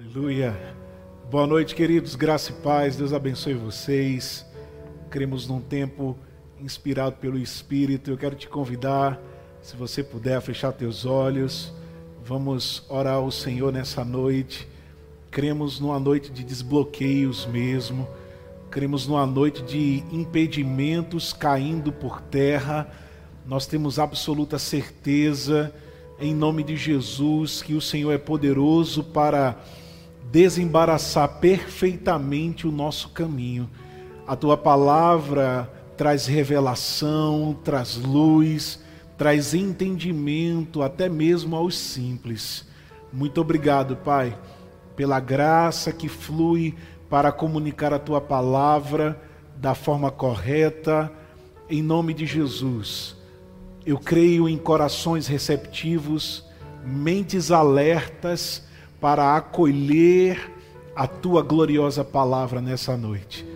Aleluia. Boa noite, queridos. Graça e paz. Deus abençoe vocês. Cremos num tempo inspirado pelo Espírito. Eu quero te convidar, se você puder, a fechar teus olhos. Vamos orar ao Senhor nessa noite. Cremos numa noite de desbloqueios mesmo. Cremos numa noite de impedimentos caindo por terra. Nós temos absoluta certeza, em nome de Jesus, que o Senhor é poderoso para desembaraçar perfeitamente o nosso caminho. A tua palavra traz revelação, traz luz, traz entendimento até mesmo aos simples. Muito obrigado, Pai, pela graça que flui para comunicar a tua palavra da forma correta, em nome de Jesus. Eu creio em corações receptivos, mentes alertas para acolher a tua gloriosa palavra nessa noite.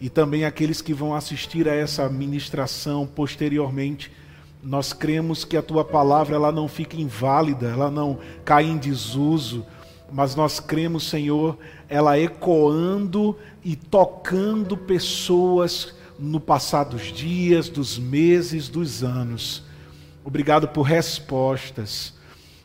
E também aqueles que vão assistir a essa ministração posteriormente, nós cremos que a tua palavra ela não fica inválida, ela não cai em desuso, mas nós cremos, Senhor, ela ecoando e tocando pessoas no passar dos dias, dos meses, dos anos. Obrigado por respostas.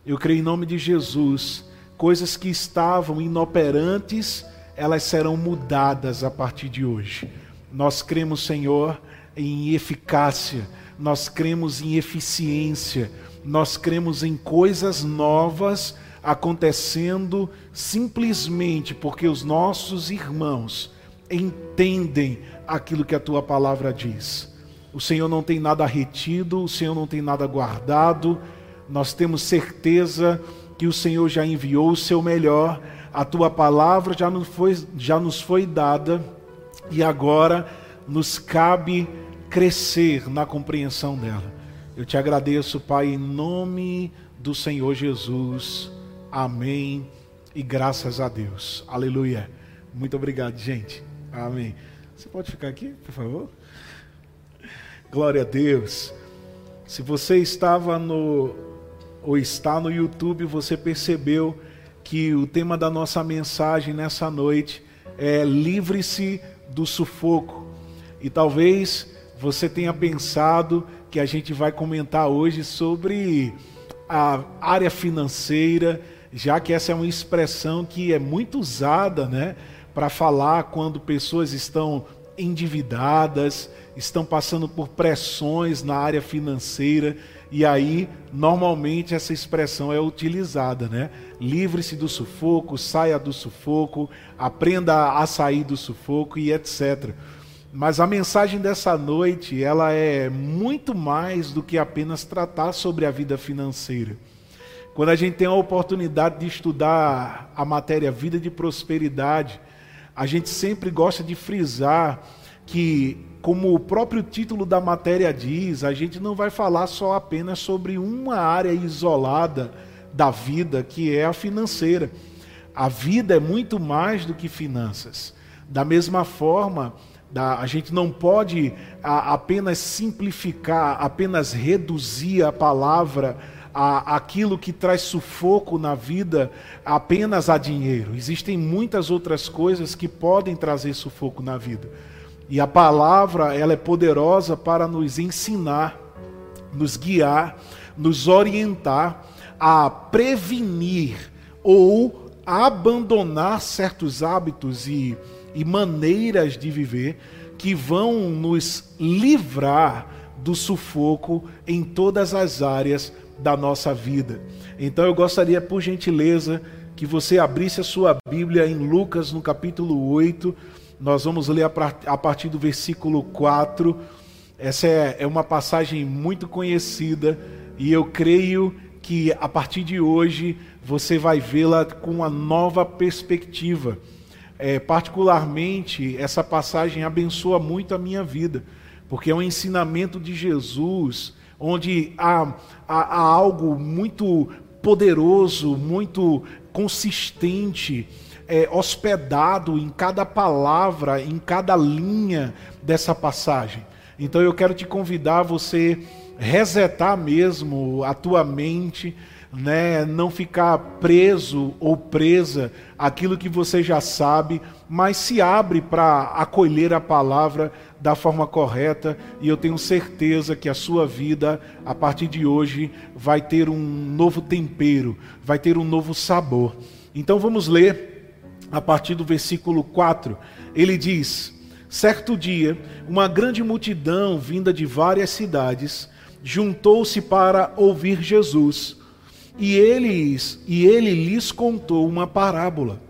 Eu creio em nome de Jesus coisas que estavam inoperantes, elas serão mudadas a partir de hoje. Nós cremos, Senhor, em eficácia, nós cremos em eficiência, nós cremos em coisas novas acontecendo simplesmente porque os nossos irmãos entendem aquilo que a tua palavra diz. O Senhor não tem nada retido, o Senhor não tem nada guardado, nós temos certeza que o Senhor já enviou o seu melhor, a tua palavra já nos foi, já nos foi dada e agora nos cabe crescer na compreensão dela. Eu te agradeço, Pai, em nome do Senhor Jesus. Amém. E graças a Deus. Aleluia. Muito obrigado, gente. Amém. Você pode ficar aqui, por favor? Glória a Deus. Se você estava no ou está no YouTube, você percebeu que o tema da nossa mensagem nessa noite é livre-se do sufoco. E talvez você tenha pensado que a gente vai comentar hoje sobre a área financeira, já que essa é uma expressão que é muito usada, né, para falar quando pessoas estão endividadas, estão passando por pressões na área financeira e aí, normalmente, essa expressão é utilizada, né? Livre-se do sufoco, saia do sufoco, aprenda a sair do sufoco e etc. Mas a mensagem dessa noite, ela é muito mais do que apenas tratar sobre a vida financeira. Quando a gente tem a oportunidade de estudar a matéria vida de prosperidade, a gente sempre gosta de frisar que como o próprio título da matéria diz, a gente não vai falar só apenas sobre uma área isolada da vida, que é a financeira. A vida é muito mais do que finanças. Da mesma forma, a gente não pode apenas simplificar, apenas reduzir a palavra a, aquilo que traz sufoco na vida apenas a dinheiro. Existem muitas outras coisas que podem trazer sufoco na vida. E a palavra, ela é poderosa para nos ensinar, nos guiar, nos orientar a prevenir ou abandonar certos hábitos e, e maneiras de viver que vão nos livrar do sufoco em todas as áreas da nossa vida. Então eu gostaria, por gentileza, que você abrisse a sua Bíblia em Lucas, no capítulo 8 nós vamos ler a partir do versículo 4. Essa é, é uma passagem muito conhecida e eu creio que a partir de hoje você vai vê-la com uma nova perspectiva. É, particularmente, essa passagem abençoa muito a minha vida, porque é um ensinamento de Jesus, onde há, há, há algo muito poderoso, muito consistente é, hospedado em cada palavra, em cada linha dessa passagem. Então eu quero te convidar a você resetar mesmo a tua mente, né, não ficar preso ou presa àquilo que você já sabe, mas se abre para acolher a palavra da forma correta, e eu tenho certeza que a sua vida, a partir de hoje, vai ter um novo tempero, vai ter um novo sabor. Então vamos ler a partir do versículo 4. Ele diz: Certo dia, uma grande multidão vinda de várias cidades juntou-se para ouvir Jesus. E eles e ele lhes contou uma parábola.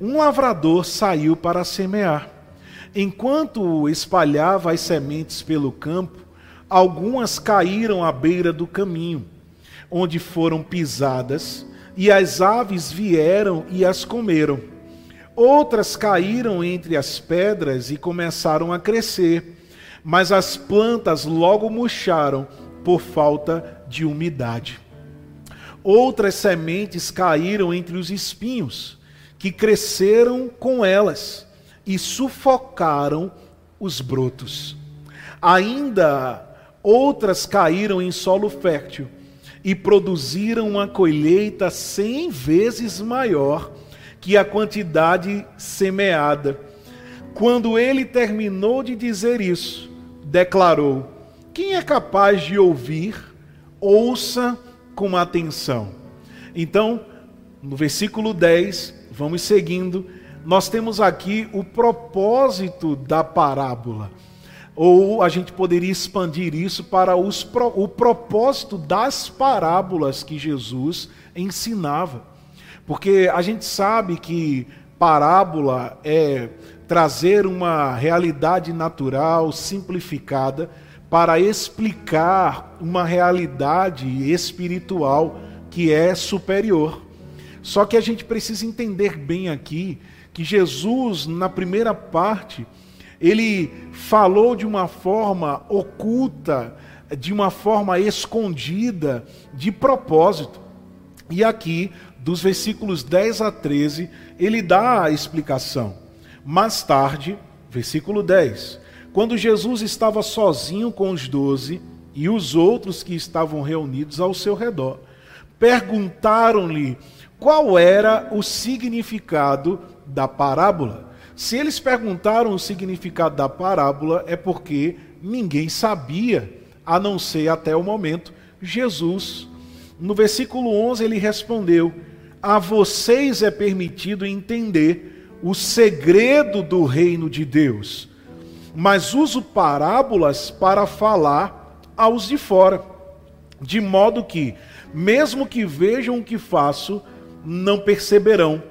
Um lavrador saiu para semear. Enquanto espalhava as sementes pelo campo, algumas caíram à beira do caminho, onde foram pisadas, e as aves vieram e as comeram. Outras caíram entre as pedras e começaram a crescer, mas as plantas logo murcharam por falta de umidade. Outras sementes caíram entre os espinhos, que cresceram com elas e sufocaram os brotos. Ainda outras caíram em solo fértil e produziram uma colheita cem vezes maior que a quantidade semeada. Quando ele terminou de dizer isso, declarou: Quem é capaz de ouvir, ouça com atenção. Então, no versículo 10, vamos seguindo, nós temos aqui o propósito da parábola. Ou a gente poderia expandir isso para os, o propósito das parábolas que Jesus ensinava. Porque a gente sabe que parábola é trazer uma realidade natural, simplificada, para explicar uma realidade espiritual que é superior. Só que a gente precisa entender bem aqui que Jesus, na primeira parte, ele falou de uma forma oculta, de uma forma escondida, de propósito. E aqui dos versículos 10 a 13, ele dá a explicação. Mais tarde, versículo 10, quando Jesus estava sozinho com os doze e os outros que estavam reunidos ao seu redor, perguntaram-lhe qual era o significado da parábola. Se eles perguntaram o significado da parábola, é porque ninguém sabia, a não ser até o momento Jesus. No versículo 11 ele respondeu: a vocês é permitido entender o segredo do reino de Deus, mas uso parábolas para falar aos de fora, de modo que, mesmo que vejam o que faço, não perceberão,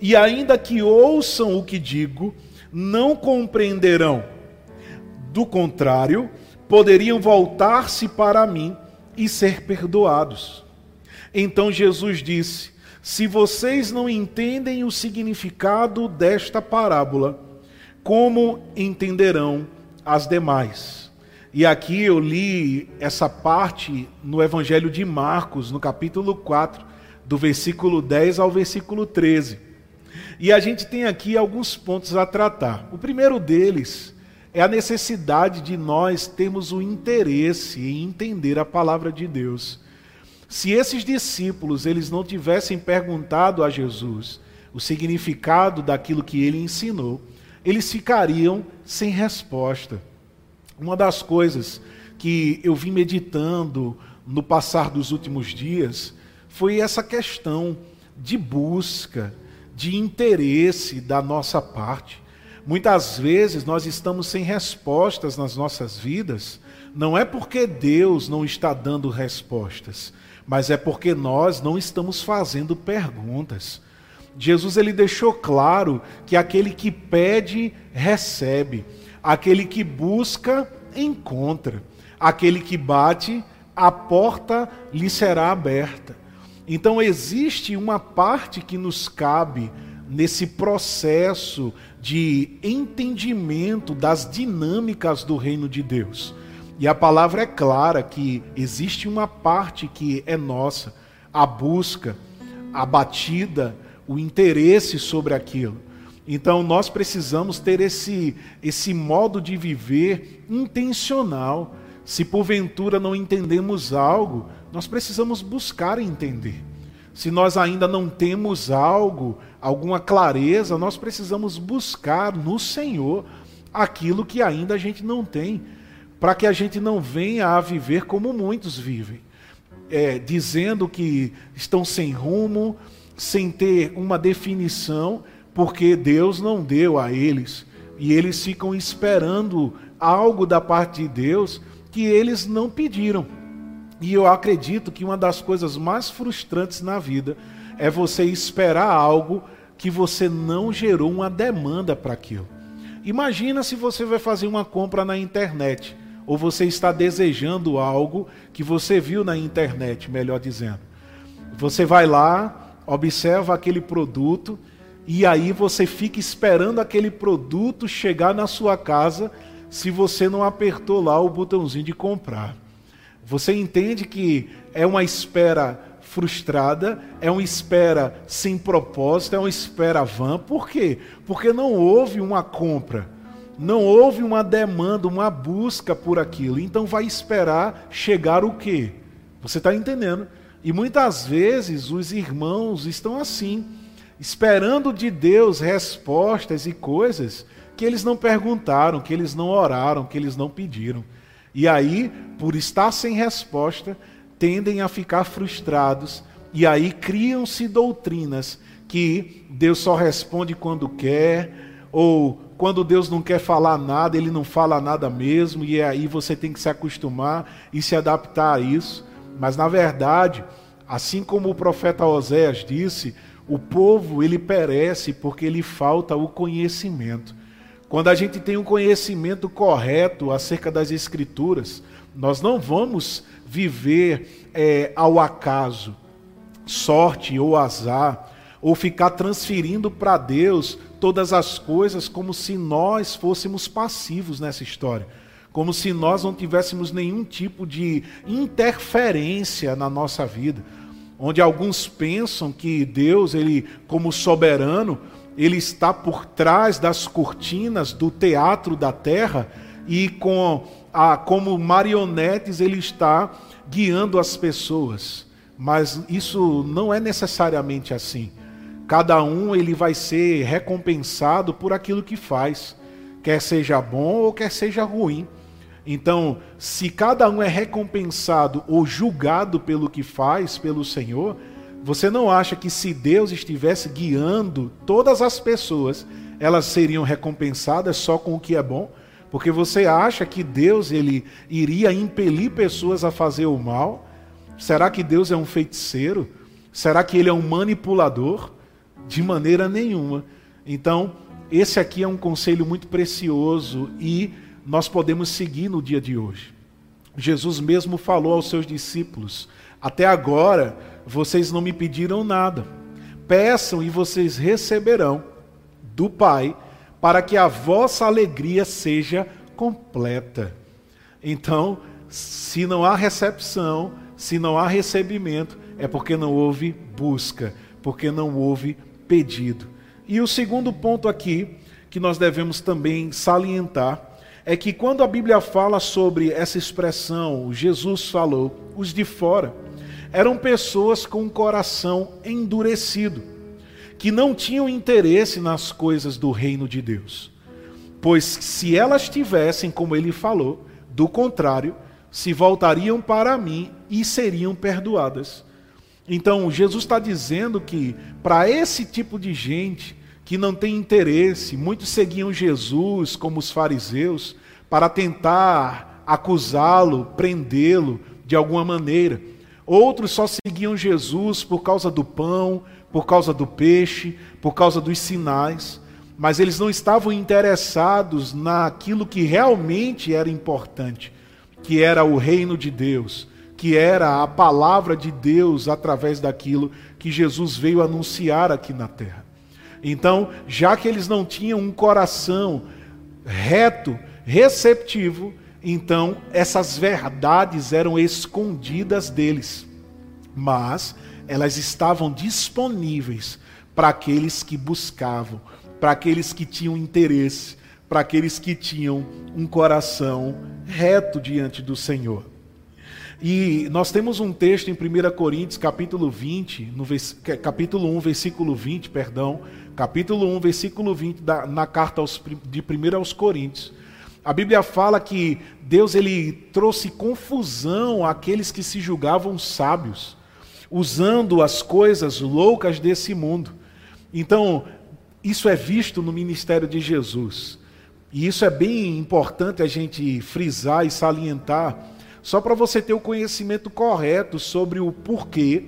e ainda que ouçam o que digo, não compreenderão. Do contrário, poderiam voltar-se para mim e ser perdoados. Então Jesus disse: se vocês não entendem o significado desta parábola, como entenderão as demais? E aqui eu li essa parte no Evangelho de Marcos, no capítulo 4, do versículo 10 ao versículo 13. E a gente tem aqui alguns pontos a tratar. O primeiro deles é a necessidade de nós termos o interesse em entender a palavra de Deus. Se esses discípulos eles não tivessem perguntado a Jesus o significado daquilo que ele ensinou, eles ficariam sem resposta. Uma das coisas que eu vim meditando no passar dos últimos dias foi essa questão de busca, de interesse da nossa parte. Muitas vezes nós estamos sem respostas nas nossas vidas, não é porque Deus não está dando respostas, mas é porque nós não estamos fazendo perguntas. Jesus ele deixou claro que aquele que pede, recebe, aquele que busca, encontra, aquele que bate, a porta lhe será aberta. Então existe uma parte que nos cabe nesse processo de entendimento das dinâmicas do reino de Deus. E a palavra é clara que existe uma parte que é nossa, a busca, a batida, o interesse sobre aquilo. Então nós precisamos ter esse esse modo de viver intencional, Se porventura não entendemos algo, nós precisamos buscar entender. Se nós ainda não temos algo, alguma clareza, nós precisamos buscar no Senhor aquilo que ainda a gente não tem, para que a gente não venha a viver como muitos vivem, é, dizendo que estão sem rumo, sem ter uma definição, porque Deus não deu a eles. E eles ficam esperando algo da parte de Deus que eles não pediram. E eu acredito que uma das coisas mais frustrantes na vida é você esperar algo que você não gerou uma demanda para aquilo. Imagina se você vai fazer uma compra na internet, ou você está desejando algo que você viu na internet, melhor dizendo. Você vai lá, observa aquele produto e aí você fica esperando aquele produto chegar na sua casa se você não apertou lá o botãozinho de comprar. Você entende que é uma espera frustrada, é uma espera sem propósito, é uma espera vã. Por quê? Porque não houve uma compra, não houve uma demanda, uma busca por aquilo. Então vai esperar chegar o quê? Você está entendendo? E muitas vezes os irmãos estão assim, esperando de Deus respostas e coisas que eles não perguntaram, que eles não oraram, que eles não pediram. E aí, por estar sem resposta, tendem a ficar frustrados e aí criam-se doutrinas que Deus só responde quando quer, ou quando Deus não quer falar nada, ele não fala nada mesmo, e aí você tem que se acostumar e se adaptar a isso. Mas na verdade, assim como o profeta Oséias disse, o povo ele perece porque lhe falta o conhecimento. Quando a gente tem um conhecimento correto acerca das Escrituras, nós não vamos viver é, ao acaso, sorte ou azar, ou ficar transferindo para Deus todas as coisas como se nós fôssemos passivos nessa história, como se nós não tivéssemos nenhum tipo de interferência na nossa vida, onde alguns pensam que Deus, ele como soberano, ele está por trás das cortinas do teatro da terra e com a, como marionetes ele está guiando as pessoas. Mas isso não é necessariamente assim. Cada um ele vai ser recompensado por aquilo que faz, quer seja bom ou quer seja ruim. Então, se cada um é recompensado ou julgado pelo que faz pelo Senhor, você não acha que se Deus estivesse guiando todas as pessoas, elas seriam recompensadas só com o que é bom? Porque você acha que Deus ele iria impelir pessoas a fazer o mal? Será que Deus é um feiticeiro? Será que ele é um manipulador? De maneira nenhuma. Então, esse aqui é um conselho muito precioso e nós podemos seguir no dia de hoje. Jesus mesmo falou aos seus discípulos: Até agora vocês não me pediram nada. Peçam e vocês receberão do Pai, para que a vossa alegria seja completa. Então, se não há recepção, se não há recebimento, é porque não houve busca, porque não houve pedido. E o segundo ponto aqui, que nós devemos também salientar, é que quando a Bíblia fala sobre essa expressão, Jesus falou, os de fora, eram pessoas com coração endurecido, que não tinham interesse nas coisas do reino de Deus. Pois se elas tivessem, como ele falou, do contrário, se voltariam para mim e seriam perdoadas. Então, Jesus está dizendo que para esse tipo de gente que não tem interesse, muitos seguiam Jesus, como os fariseus, para tentar acusá-lo, prendê-lo de alguma maneira. Outros só seguiam Jesus por causa do pão, por causa do peixe, por causa dos sinais, mas eles não estavam interessados naquilo que realmente era importante, que era o reino de Deus, que era a palavra de Deus através daquilo que Jesus veio anunciar aqui na terra. Então, já que eles não tinham um coração reto, receptivo, então, essas verdades eram escondidas deles, mas elas estavam disponíveis para aqueles que buscavam, para aqueles que tinham interesse, para aqueles que tinham um coração reto diante do Senhor. E nós temos um texto em 1 Coríntios, capítulo 20, no capítulo 1, versículo 20, perdão, capítulo 1, versículo 20, da, na carta aos, de 1 aos Coríntios. A Bíblia fala que Deus ele trouxe confusão àqueles que se julgavam sábios, usando as coisas loucas desse mundo. Então, isso é visto no ministério de Jesus. E isso é bem importante a gente frisar e salientar, só para você ter o conhecimento correto sobre o porquê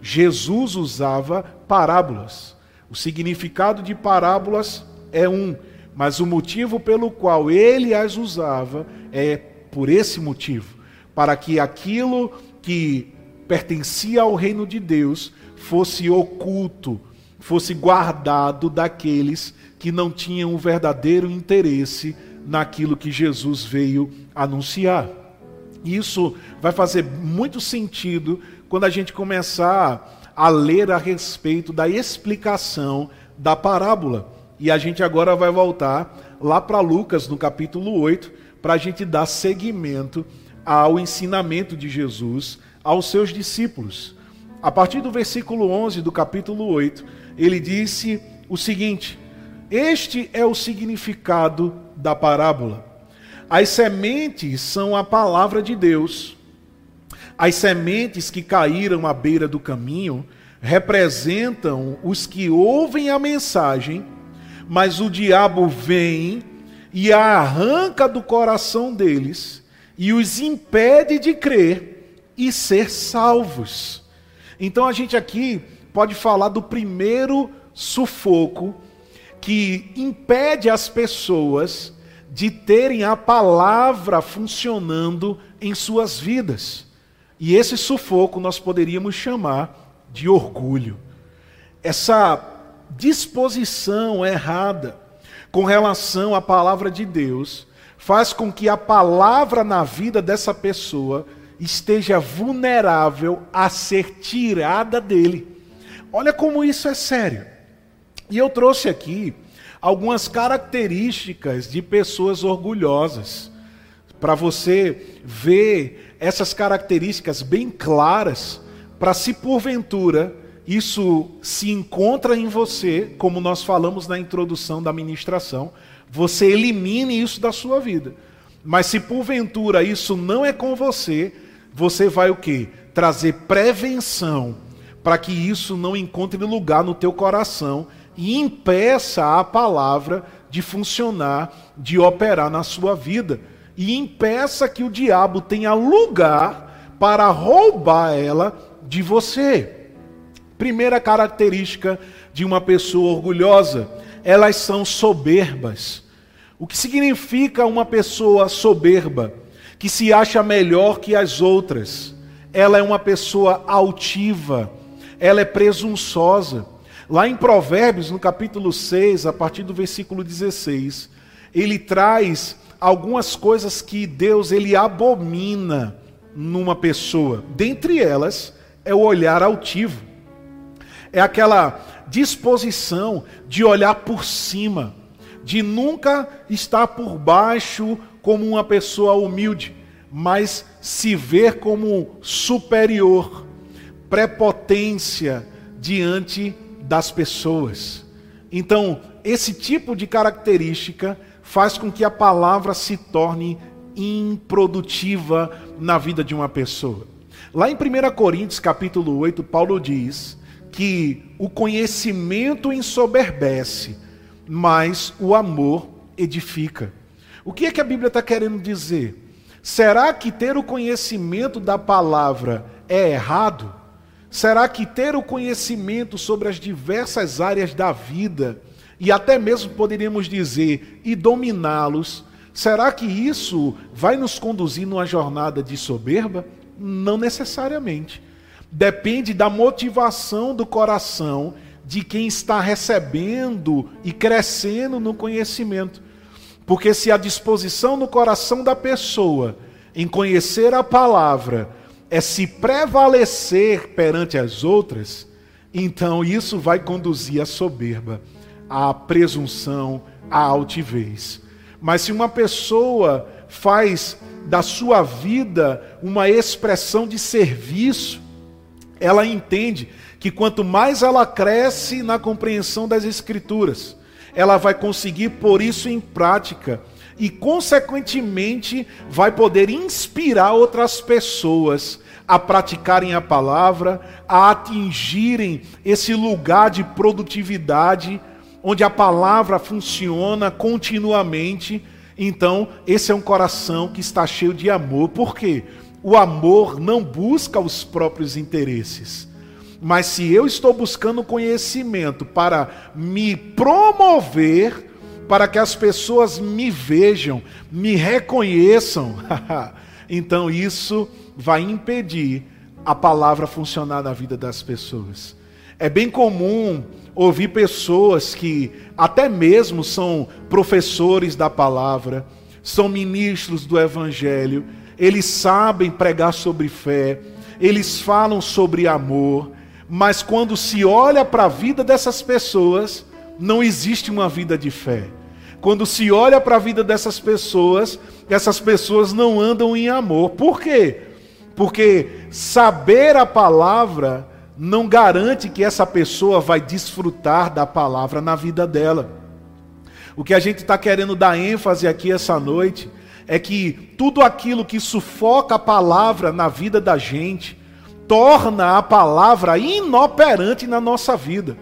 Jesus usava parábolas. O significado de parábolas é um, mas o motivo pelo qual ele as usava é por esse motivo para que aquilo que pertencia ao reino de Deus fosse oculto, fosse guardado daqueles que não tinham o verdadeiro interesse naquilo que Jesus veio anunciar. Isso vai fazer muito sentido quando a gente começar a ler a respeito da explicação da parábola. E a gente agora vai voltar lá para Lucas, no capítulo 8, para a gente dar seguimento ao ensinamento de Jesus aos seus discípulos. A partir do versículo 11 do capítulo 8, ele disse o seguinte: este é o significado da parábola. As sementes são a palavra de Deus. As sementes que caíram à beira do caminho representam os que ouvem a mensagem, mas o diabo vem e a arranca do coração deles e os impede de crer e ser salvos. Então a gente aqui pode falar do primeiro sufoco que impede as pessoas de terem a palavra funcionando em suas vidas. E esse sufoco nós poderíamos chamar de orgulho. Essa disposição errada com relação à palavra de Deus faz com que a palavra na vida dessa pessoa esteja vulnerável a ser tirada dele. Olha como isso é sério. E eu trouxe aqui algumas características de pessoas orgulhosas, para você ver essas características bem claras, para se porventura isso se encontra em você, como nós falamos na introdução da ministração, você elimine isso da sua vida. Mas se porventura isso não é com você, você vai o quê? Trazer prevenção para que isso não encontre lugar no teu coração e impeça a palavra de funcionar, de operar na sua vida. E impeça que o diabo tenha lugar para roubar ela de você. Primeira característica de uma pessoa orgulhosa, elas são soberbas. O que significa uma pessoa soberba? Que se acha melhor que as outras. Ela é uma pessoa altiva, ela é presunçosa. Lá em Provérbios, no capítulo 6, a partir do versículo 16, ele traz algumas coisas que Deus ele abomina numa pessoa. Dentre elas é o olhar altivo. É aquela disposição de olhar por cima, de nunca estar por baixo como uma pessoa humilde, mas se ver como superior, prepotência diante das pessoas. Então, esse tipo de característica faz com que a palavra se torne improdutiva na vida de uma pessoa. Lá em 1 Coríntios, capítulo 8, Paulo diz que o conhecimento ensoberbece, mas o amor edifica. O que é que a Bíblia está querendo dizer? Será que ter o conhecimento da palavra é errado? Será que ter o conhecimento sobre as diversas áreas da vida, e até mesmo poderíamos dizer, e dominá-los, será que isso vai nos conduzir numa jornada de soberba? Não necessariamente. Depende da motivação do coração de quem está recebendo e crescendo no conhecimento. Porque se a disposição no coração da pessoa em conhecer a palavra é se prevalecer perante as outras, então isso vai conduzir à soberba, à presunção, à altivez. Mas se uma pessoa faz da sua vida uma expressão de serviço, ela entende que quanto mais ela cresce na compreensão das Escrituras, ela vai conseguir pôr isso em prática e, consequentemente, vai poder inspirar outras pessoas a praticarem a palavra, a atingirem esse lugar de produtividade, onde a palavra funciona continuamente. Então, esse é um coração que está cheio de amor. Por quê? O amor não busca os próprios interesses. Mas se eu estou buscando conhecimento para me promover, para que as pessoas me vejam, me reconheçam, então isso vai impedir a palavra funcionar na vida das pessoas. É bem comum ouvir pessoas que até mesmo são professores da palavra, são ministros do evangelho, eles sabem pregar sobre fé, eles falam sobre amor, mas quando se olha para a vida dessas pessoas, não existe uma vida de fé. Quando se olha para a vida dessas pessoas, essas pessoas não andam em amor. Por quê? Porque saber a palavra não garante que essa pessoa vai desfrutar da palavra na vida dela. O que a gente está querendo dar ênfase aqui essa noite é que tudo aquilo que sufoca a palavra na vida da gente torna a palavra inoperante na nossa vida.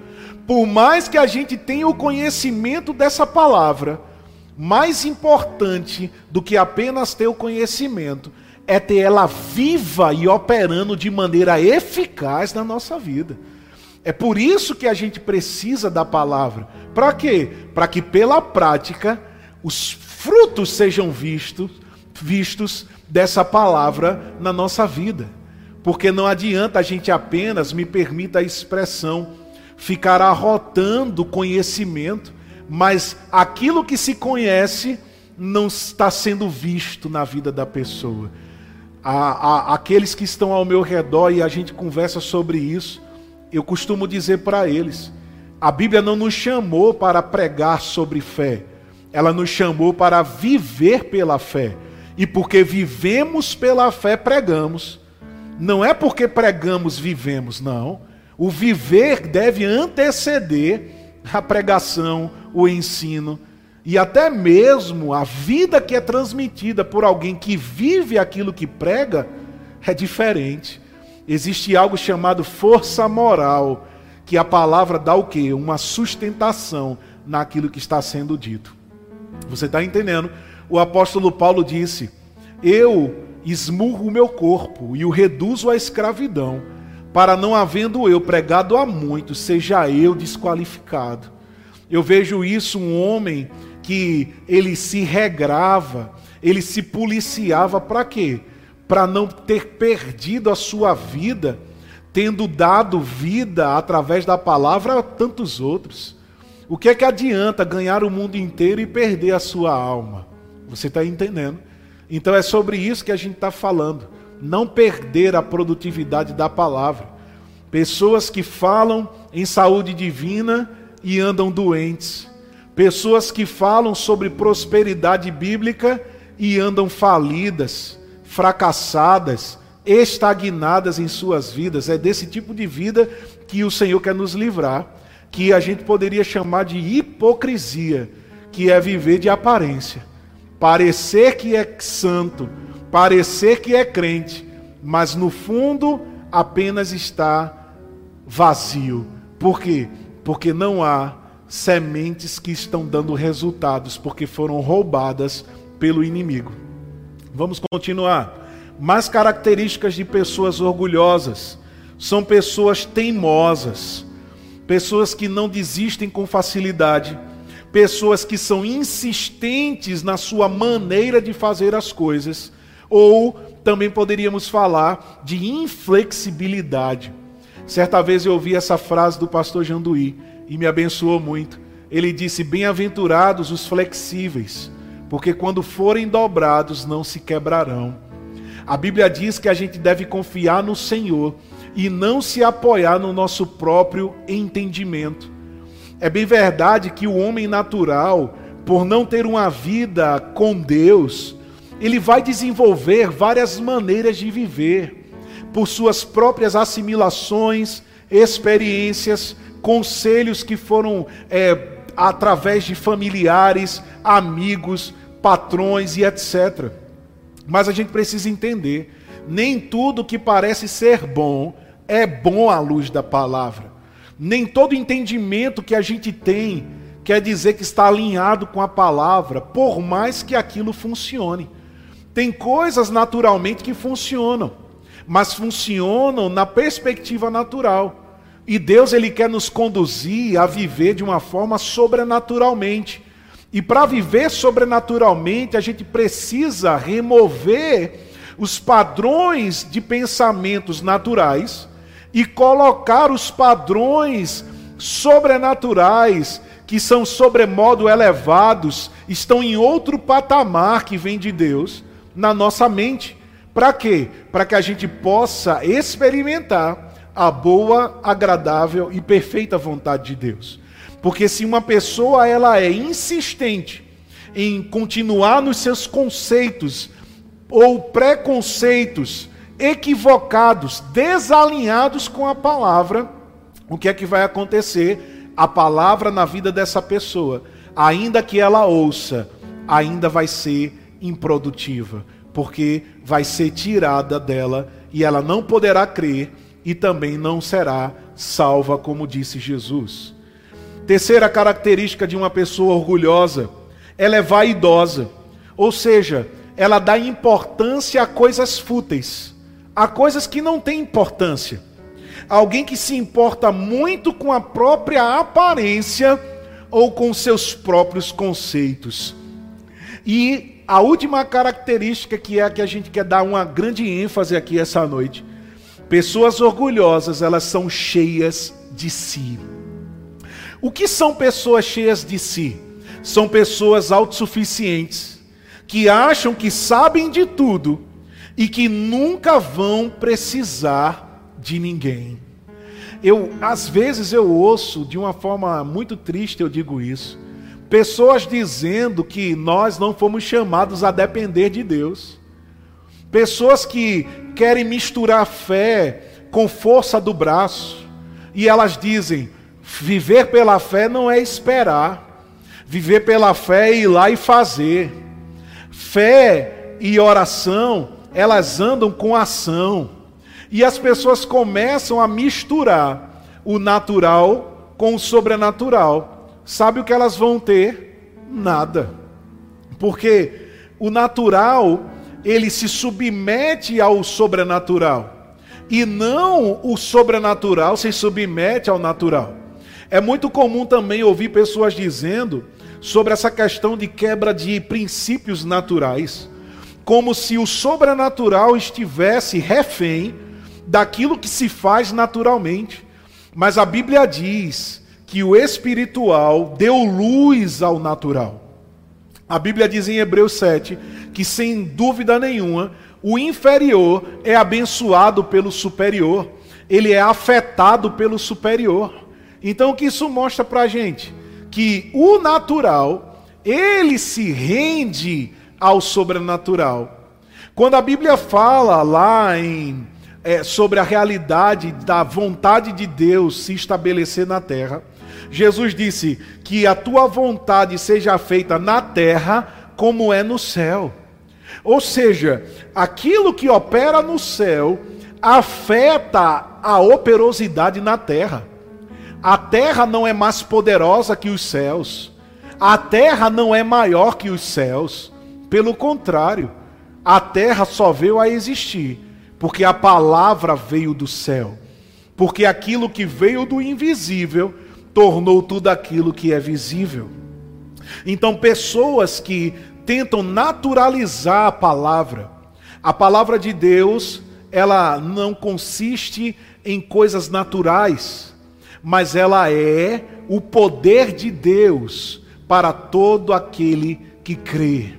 Por mais que a gente tenha o conhecimento dessa palavra, mais importante do que apenas ter o conhecimento é ter ela viva e operando de maneira eficaz na nossa vida. É por isso que a gente precisa da palavra. Para quê? Para que pela prática os frutos sejam vistos, vistos dessa palavra na nossa vida. Porque não adianta a gente apenas, me permita a expressão, ficar arrotando conhecimento, mas aquilo que se conhece não está sendo visto na vida da pessoa a, a, aqueles que estão ao meu redor e a gente conversa sobre isso, eu costumo dizer para eles: a Bíblia não nos chamou para pregar sobre fé, ela nos chamou para viver pela fé. E porque vivemos pela fé, pregamos. Não é porque pregamos, vivemos, não. O viver deve anteceder a pregação, o ensino e até mesmo a vida que é transmitida por alguém que vive aquilo que prega é diferente. Existe algo chamado força moral, que a palavra dá o quê? Uma sustentação naquilo que está sendo dito. Você está entendendo? O apóstolo Paulo disse: Eu esmurro o meu corpo e o reduzo à escravidão, para não havendo eu pregado a muitos, seja eu desqualificado. Eu vejo isso um homem que ele se regrava, ele se policiava para quê? Para não ter perdido a sua vida, tendo dado vida através da palavra a tantos outros. O que é que adianta ganhar o mundo inteiro e perder a sua alma? Você está entendendo? Então é sobre isso que a gente está falando. Não perder a produtividade da palavra. Pessoas que falam em saúde divina e andam doentes Pessoas que falam sobre prosperidade bíblica e andam falidas, fracassadas, estagnadas em suas vidas. É desse tipo de vida que o Senhor quer nos livrar, que a gente poderia chamar de hipocrisia, que é viver de aparência. Parecer que é santo, parecer que é crente, mas no fundo apenas está vazio. Por quê? Porque não há sementes que estão dando resultados porque foram roubadas pelo inimigo. Vamos continuar. Mais características de pessoas orgulhosas são pessoas teimosas, pessoas que não desistem com facilidade, pessoas que são insistentes na sua maneira de fazer as coisas, ou também poderíamos falar de inflexibilidade. Certa vez eu ouvi essa frase do pastor Janduí e me abençoou muito. Ele disse: Bem-aventurados os flexíveis, porque quando forem dobrados não se quebrarão. A Bíblia diz que a gente deve confiar no Senhor e não se apoiar no nosso próprio entendimento. É bem verdade que o homem natural por não ter uma vida com Deus, ele vai desenvolver várias maneiras de viver, por suas próprias assimilações, experiências, conselhos que foram é, através de familiares, amigos, patrões e etc. Mas a gente precisa entender: nem tudo que parece ser bom é bom à luz da palavra. Nem todo entendimento que a gente tem quer dizer que está alinhado com a palavra, por mais que aquilo funcione. Tem coisas naturalmente que funcionam, mas funcionam na perspectiva natural. E Deus ele quer nos conduzir a viver de uma forma sobrenaturalmente. E para viver sobrenaturalmente, a gente precisa remover os padrões de pensamentos naturais e colocar os padrões sobrenaturais que são sobremodo elevados, estão em outro patamar que vem de Deus na nossa mente. Para quê? Para que a gente possa experimentar a boa, agradável e perfeita vontade de Deus. Porque se uma pessoa ela é insistente em continuar nos seus conceitos ou preconceitos equivocados, desalinhados com a palavra, o que é que vai acontecer? A palavra na vida dessa pessoa, ainda que ela ouça, ainda vai ser improdutiva, porque vai ser tirada dela e ela não poderá crer e também não será salva, como disse Jesus. Terceira característica de uma pessoa orgulhosa, ela é vaidosa, ou seja, ela dá importância a coisas fúteis, a coisas que não têm importância. Alguém que se importa muito com a própria aparência ou com seus próprios conceitos. E a última característica que é a que a gente quer dar uma grande ênfase aqui essa noite, Pessoas orgulhosas, elas são cheias de si. O que são pessoas cheias de si? São pessoas autossuficientes, que acham que sabem de tudo e que nunca vão precisar de ninguém. Eu, às vezes eu ouço de uma forma muito triste, eu digo isso, pessoas dizendo que nós não fomos chamados a depender de Deus. Pessoas que querem misturar fé com força do braço. E elas dizem: viver pela fé não é esperar. Viver pela fé é ir lá e fazer. Fé e oração, elas andam com ação. E as pessoas começam a misturar o natural com o sobrenatural. Sabe o que elas vão ter? Nada. Porque o natural ele se submete ao sobrenatural. E não o sobrenatural se submete ao natural. É muito comum também ouvir pessoas dizendo sobre essa questão de quebra de princípios naturais, como se o sobrenatural estivesse refém daquilo que se faz naturalmente. Mas a Bíblia diz que o espiritual deu luz ao natural. A Bíblia diz em Hebreus 7 que, sem dúvida nenhuma, o inferior é abençoado pelo superior, ele é afetado pelo superior. Então, o que isso mostra para a gente? Que o natural, ele se rende ao sobrenatural. Quando a Bíblia fala lá em, é, sobre a realidade da vontade de Deus se estabelecer na terra, Jesus disse que a tua vontade seja feita na terra como é no céu. Ou seja, aquilo que opera no céu afeta a operosidade na terra. A terra não é mais poderosa que os céus. A terra não é maior que os céus. Pelo contrário, a terra só veio a existir porque a palavra veio do céu. Porque aquilo que veio do invisível tornou tudo aquilo que é visível. Então, pessoas que tentam naturalizar a palavra, a palavra de Deus, ela não consiste em coisas naturais, mas ela é o poder de Deus para todo aquele que crê.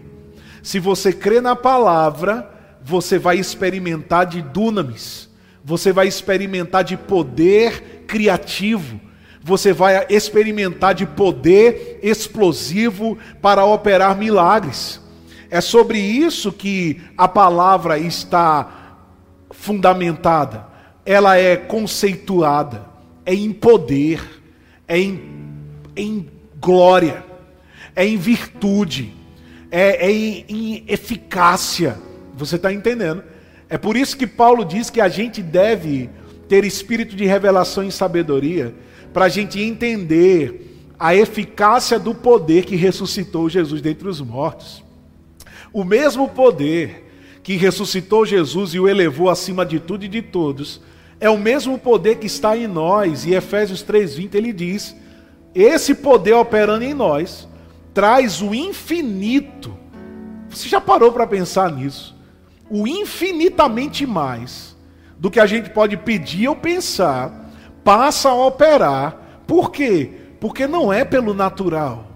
Se você crê na palavra, você vai experimentar de dunamis, você vai experimentar de poder criativo, você vai experimentar de poder explosivo para operar milagres. É sobre isso que a palavra está fundamentada. Ela é conceituada, é em poder, é em, em glória, é em virtude, é, é em, em eficácia. Você está entendendo? É por isso que Paulo diz que a gente deve ter espírito de revelação e sabedoria, para a gente entender a eficácia do poder que ressuscitou Jesus dentre os mortos. O mesmo poder que ressuscitou Jesus e o elevou acima de tudo e de todos, é o mesmo poder que está em nós. E Efésios 3:20 ele diz: esse poder operando em nós traz o infinito. Você já parou para pensar nisso? O infinitamente mais do que a gente pode pedir ou pensar passa a operar. Por quê? Porque não é pelo natural,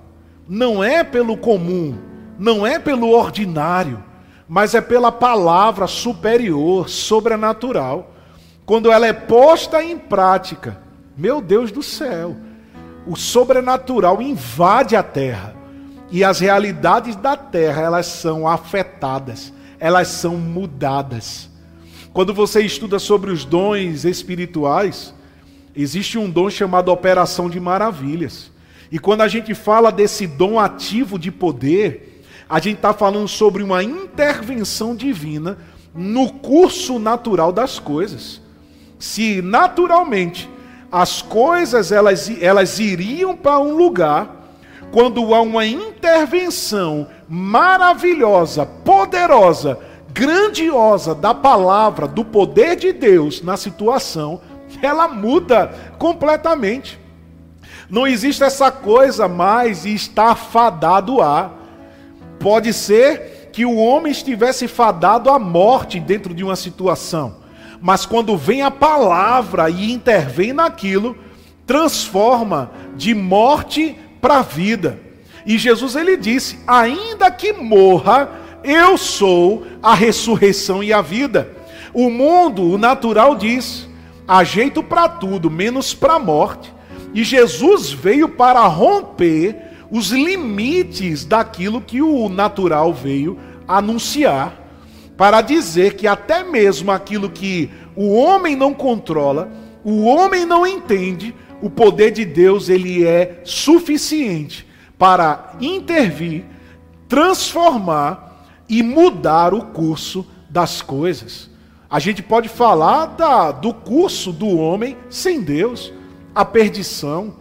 não é pelo comum, não é pelo ordinário, mas é pela palavra superior, sobrenatural. Quando ela é posta em prática, meu Deus do céu, o sobrenatural invade a terra e as realidades da terra, elas são afetadas, elas são mudadas. Quando você estuda sobre os dons espirituais, existe um dom chamado operação de maravilhas. E quando a gente fala desse dom ativo de poder, a gente está falando sobre uma intervenção divina no curso natural das coisas. Se naturalmente as coisas elas, elas iriam para um lugar, quando há uma intervenção maravilhosa, poderosa, grandiosa da palavra, do poder de Deus na situação, ela muda completamente. Não existe essa coisa mais e está fadado a. Pode ser que o homem estivesse fadado à morte dentro de uma situação, mas quando vem a palavra e intervém naquilo, transforma de morte para vida. E Jesus ele disse: "Ainda que morra, eu sou a ressurreição e a vida". O mundo, o natural diz: há jeito para tudo, menos para a morte. E Jesus veio para romper os limites daquilo que o natural veio anunciar, para dizer que até mesmo aquilo que o homem não controla, o homem não entende, o poder de Deus ele é suficiente para intervir, transformar e mudar o curso das coisas. A gente pode falar da, do curso do homem sem Deus, a perdição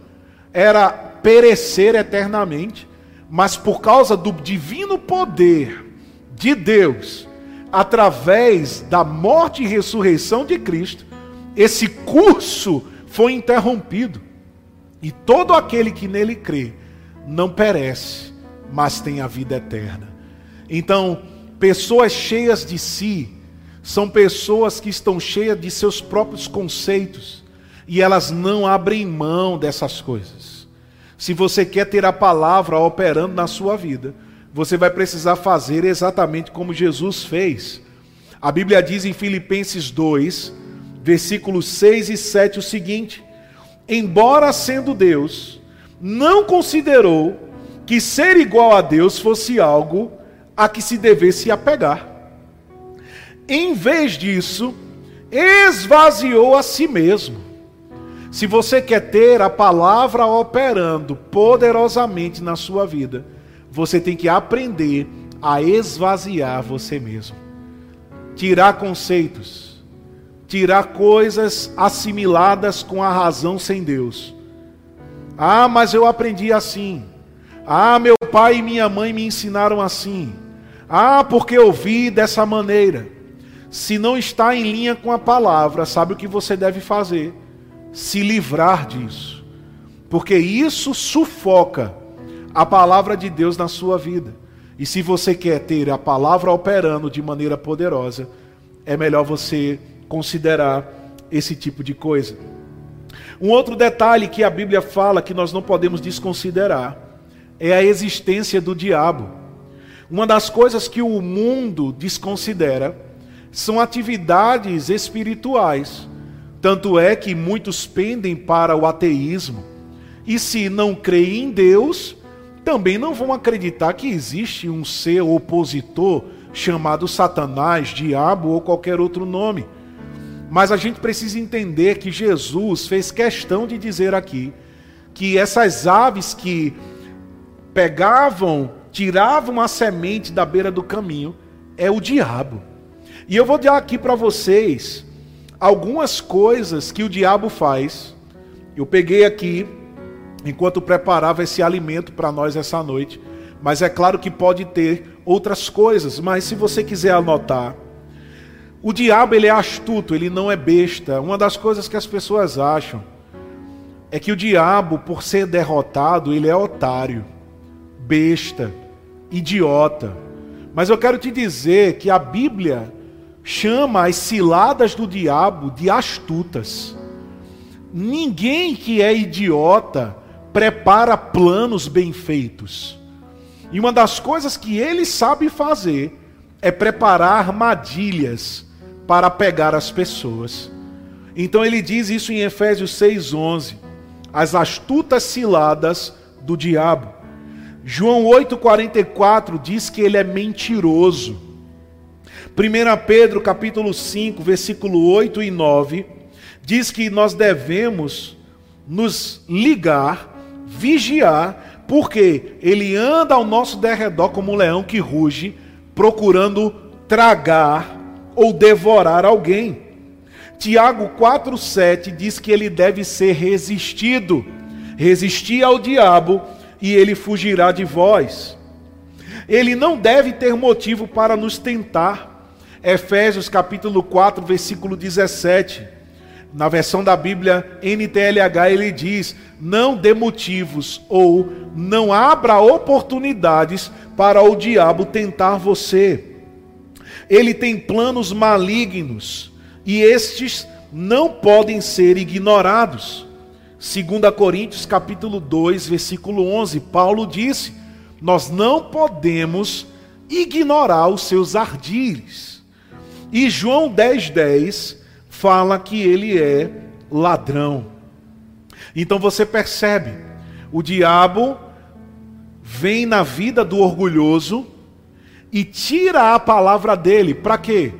era perecer eternamente, mas por causa do divino poder de Deus, através da morte e ressurreição de Cristo, esse curso foi interrompido. E todo aquele que nele crê não perece, mas tem a vida eterna. Então, pessoas cheias de si são pessoas que estão cheias de seus próprios conceitos e elas não abrem mão dessas coisas. Se você quer ter a palavra operando na sua vida, você vai precisar fazer exatamente como Jesus fez. A Bíblia diz em Filipenses 2, versículos 6 e 7 o seguinte: Embora sendo Deus, não considerou que ser igual a Deus fosse algo a que se devesse apegar. Em vez disso, esvaziou a si mesmo se você quer ter a palavra operando poderosamente na sua vida, você tem que aprender a esvaziar você mesmo. Tirar conceitos, tirar coisas assimiladas com a razão sem Deus. Ah, mas eu aprendi assim. Ah, meu pai e minha mãe me ensinaram assim. Ah, porque eu vi dessa maneira. Se não está em linha com a palavra, sabe o que você deve fazer? se livrar disso, porque isso sufoca a palavra de Deus na sua vida. E se você quer ter a palavra operando de maneira poderosa, é melhor você considerar esse tipo de coisa. Um outro detalhe que a Bíblia fala que nós não podemos desconsiderar é a existência do diabo. Uma das coisas que o mundo desconsidera são atividades espirituais tanto é que muitos pendem para o ateísmo, E se não creem em Deus, também não vão acreditar que existe um ser opositor chamado Satanás, diabo ou qualquer outro nome. Mas a gente precisa entender que Jesus fez questão de dizer aqui que essas aves que pegavam, tiravam a semente da beira do caminho, é o diabo. E eu vou dar aqui para vocês algumas coisas que o diabo faz. Eu peguei aqui enquanto preparava esse alimento para nós essa noite. Mas é claro que pode ter outras coisas, mas se você quiser anotar, o diabo ele é astuto, ele não é besta. Uma das coisas que as pessoas acham é que o diabo, por ser derrotado, ele é otário, besta, idiota. Mas eu quero te dizer que a Bíblia chama as ciladas do diabo de astutas. Ninguém que é idiota prepara planos bem feitos. E uma das coisas que ele sabe fazer é preparar armadilhas para pegar as pessoas. Então ele diz isso em Efésios 6:11, as astutas ciladas do diabo. João 8:44 diz que ele é mentiroso. 1 Pedro capítulo 5, versículo 8 e 9 diz que nós devemos nos ligar vigiar, porque ele anda ao nosso derredor como um leão que ruge, procurando tragar ou devorar alguém. Tiago 4,7 diz que ele deve ser resistido. Resistir ao diabo e ele fugirá de vós. Ele não deve ter motivo para nos tentar. Efésios capítulo 4, versículo 17. Na versão da Bíblia NTLH ele diz: não dê motivos ou não abra oportunidades para o diabo tentar você. Ele tem planos malignos e estes não podem ser ignorados. 2 Coríntios capítulo 2, versículo 11, Paulo disse: Nós não podemos ignorar os seus ardires. E João 10:10 10, fala que ele é ladrão. Então você percebe, o diabo vem na vida do orgulhoso e tira a palavra dele. Para quê?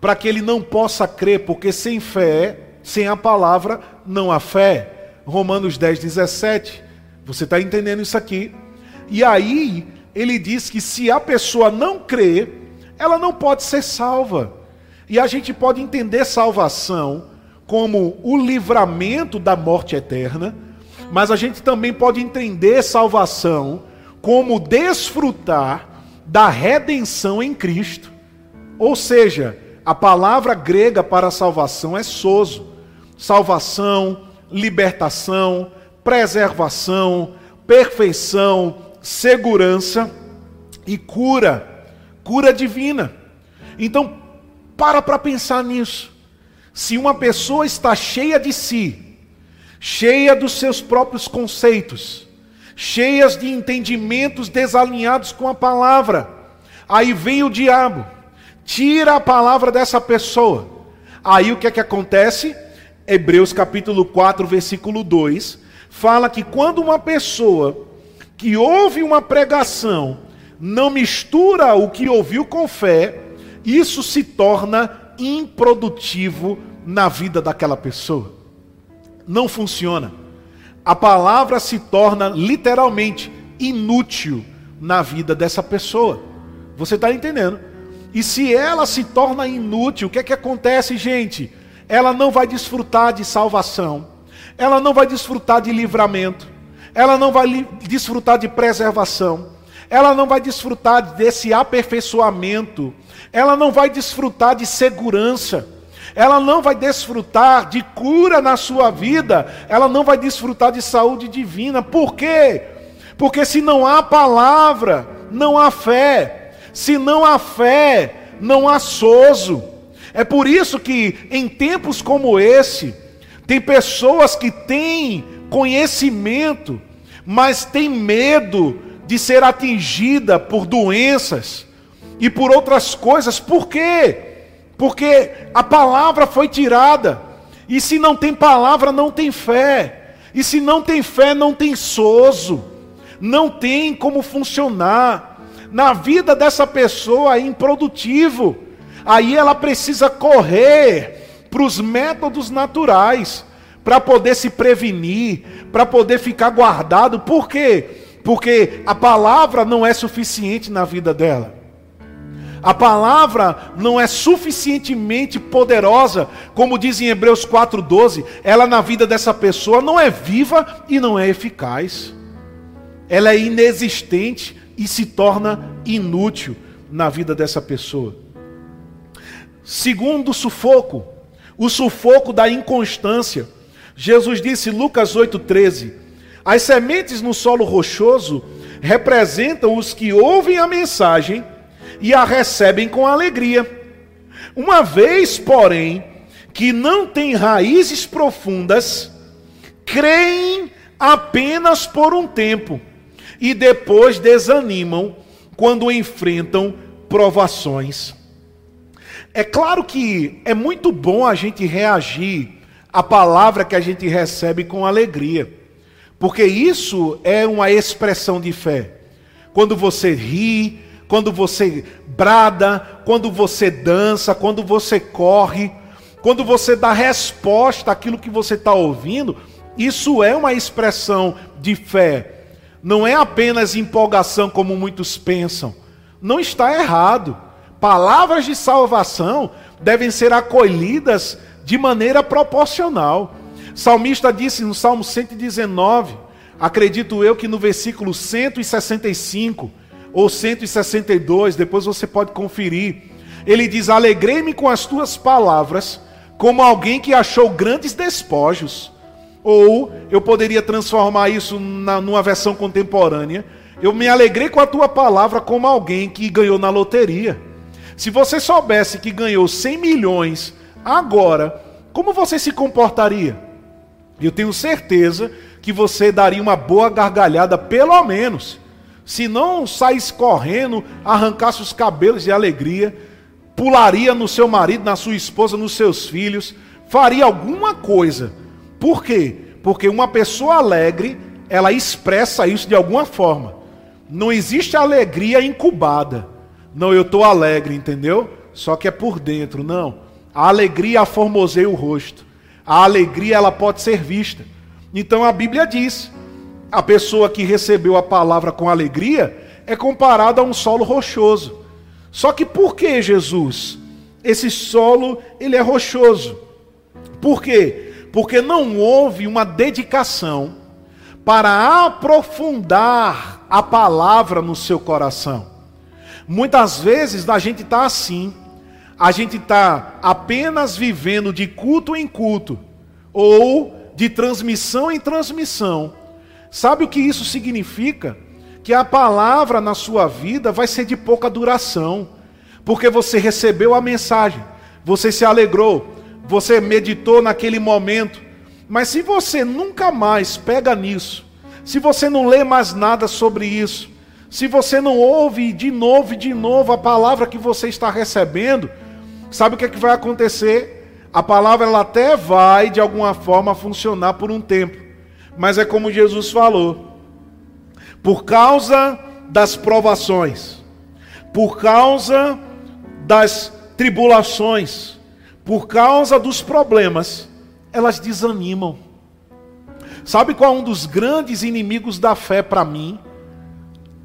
Para que ele não possa crer, porque sem fé, sem a palavra, não há fé. Romanos 10, 17. Você está entendendo isso aqui? E aí, ele diz que se a pessoa não crê, ela não pode ser salva. E a gente pode entender salvação como o livramento da morte eterna, mas a gente também pode entender salvação como desfrutar da redenção em Cristo. Ou seja, a palavra grega para salvação é soso. Salvação, libertação, preservação, perfeição, segurança e cura, cura divina. Então, para para pensar nisso. Se uma pessoa está cheia de si, cheia dos seus próprios conceitos, cheias de entendimentos desalinhados com a palavra, aí vem o diabo, tira a palavra dessa pessoa. Aí o que é que acontece? Hebreus capítulo 4, versículo 2, fala que quando uma pessoa que ouve uma pregação não mistura o que ouviu com fé, isso se torna improdutivo na vida daquela pessoa. Não funciona. A palavra se torna literalmente inútil na vida dessa pessoa. Você está entendendo? E se ela se torna inútil, o que é que acontece, gente? Ela não vai desfrutar de salvação, ela não vai desfrutar de livramento, ela não vai desfrutar de preservação, ela não vai desfrutar desse aperfeiçoamento ela não vai desfrutar de segurança, ela não vai desfrutar de cura na sua vida, ela não vai desfrutar de saúde divina. Por quê? Porque se não há palavra, não há fé. Se não há fé, não há sozo. É por isso que em tempos como esse, tem pessoas que têm conhecimento, mas têm medo de ser atingida por doenças, e por outras coisas. Por quê? Porque a palavra foi tirada. E se não tem palavra, não tem fé. E se não tem fé, não tem sozo, não tem como funcionar. Na vida dessa pessoa é improdutivo. Aí ela precisa correr para os métodos naturais, para poder se prevenir, para poder ficar guardado. Por quê? Porque a palavra não é suficiente na vida dela. A palavra não é suficientemente poderosa, como diz em Hebreus 4:12, ela na vida dessa pessoa não é viva e não é eficaz. Ela é inexistente e se torna inútil na vida dessa pessoa. Segundo sufoco, o sufoco da inconstância. Jesus disse, Lucas 8,13: As sementes no solo rochoso representam os que ouvem a mensagem e a recebem com alegria. Uma vez, porém, que não têm raízes profundas, creem apenas por um tempo e depois desanimam quando enfrentam provações. É claro que é muito bom a gente reagir à palavra que a gente recebe com alegria, porque isso é uma expressão de fé. Quando você ri, quando você brada, quando você dança, quando você corre, quando você dá resposta àquilo que você está ouvindo, isso é uma expressão de fé. Não é apenas empolgação como muitos pensam. Não está errado. Palavras de salvação devem ser acolhidas de maneira proporcional. Salmista disse no Salmo 119, acredito eu que no versículo 165 ou 162, depois você pode conferir. Ele diz: Alegrei-me com as tuas palavras, como alguém que achou grandes despojos. Ou eu poderia transformar isso na, numa versão contemporânea. Eu me alegrei com a tua palavra como alguém que ganhou na loteria. Se você soubesse que ganhou 100 milhões agora, como você se comportaria? Eu tenho certeza que você daria uma boa gargalhada, pelo menos. Se não saísse correndo, arrancasse os cabelos de alegria, pularia no seu marido, na sua esposa, nos seus filhos, faria alguma coisa. Por quê? Porque uma pessoa alegre, ela expressa isso de alguma forma. Não existe alegria incubada. Não, eu estou alegre, entendeu? Só que é por dentro, não. A alegria aformoseia o rosto. A alegria ela pode ser vista. Então a Bíblia diz a pessoa que recebeu a palavra com alegria é comparada a um solo rochoso. Só que por que Jesus? Esse solo, ele é rochoso. Por quê? Porque não houve uma dedicação para aprofundar a palavra no seu coração. Muitas vezes a gente está assim, a gente está apenas vivendo de culto em culto, ou de transmissão em transmissão, Sabe o que isso significa? Que a palavra na sua vida vai ser de pouca duração, porque você recebeu a mensagem, você se alegrou, você meditou naquele momento, mas se você nunca mais pega nisso, se você não lê mais nada sobre isso, se você não ouve de novo e de novo a palavra que você está recebendo, sabe o que, é que vai acontecer? A palavra ela até vai de alguma forma funcionar por um tempo, mas é como Jesus falou: por causa das provações, por causa das tribulações, por causa dos problemas, elas desanimam. Sabe qual é um dos grandes inimigos da fé para mim?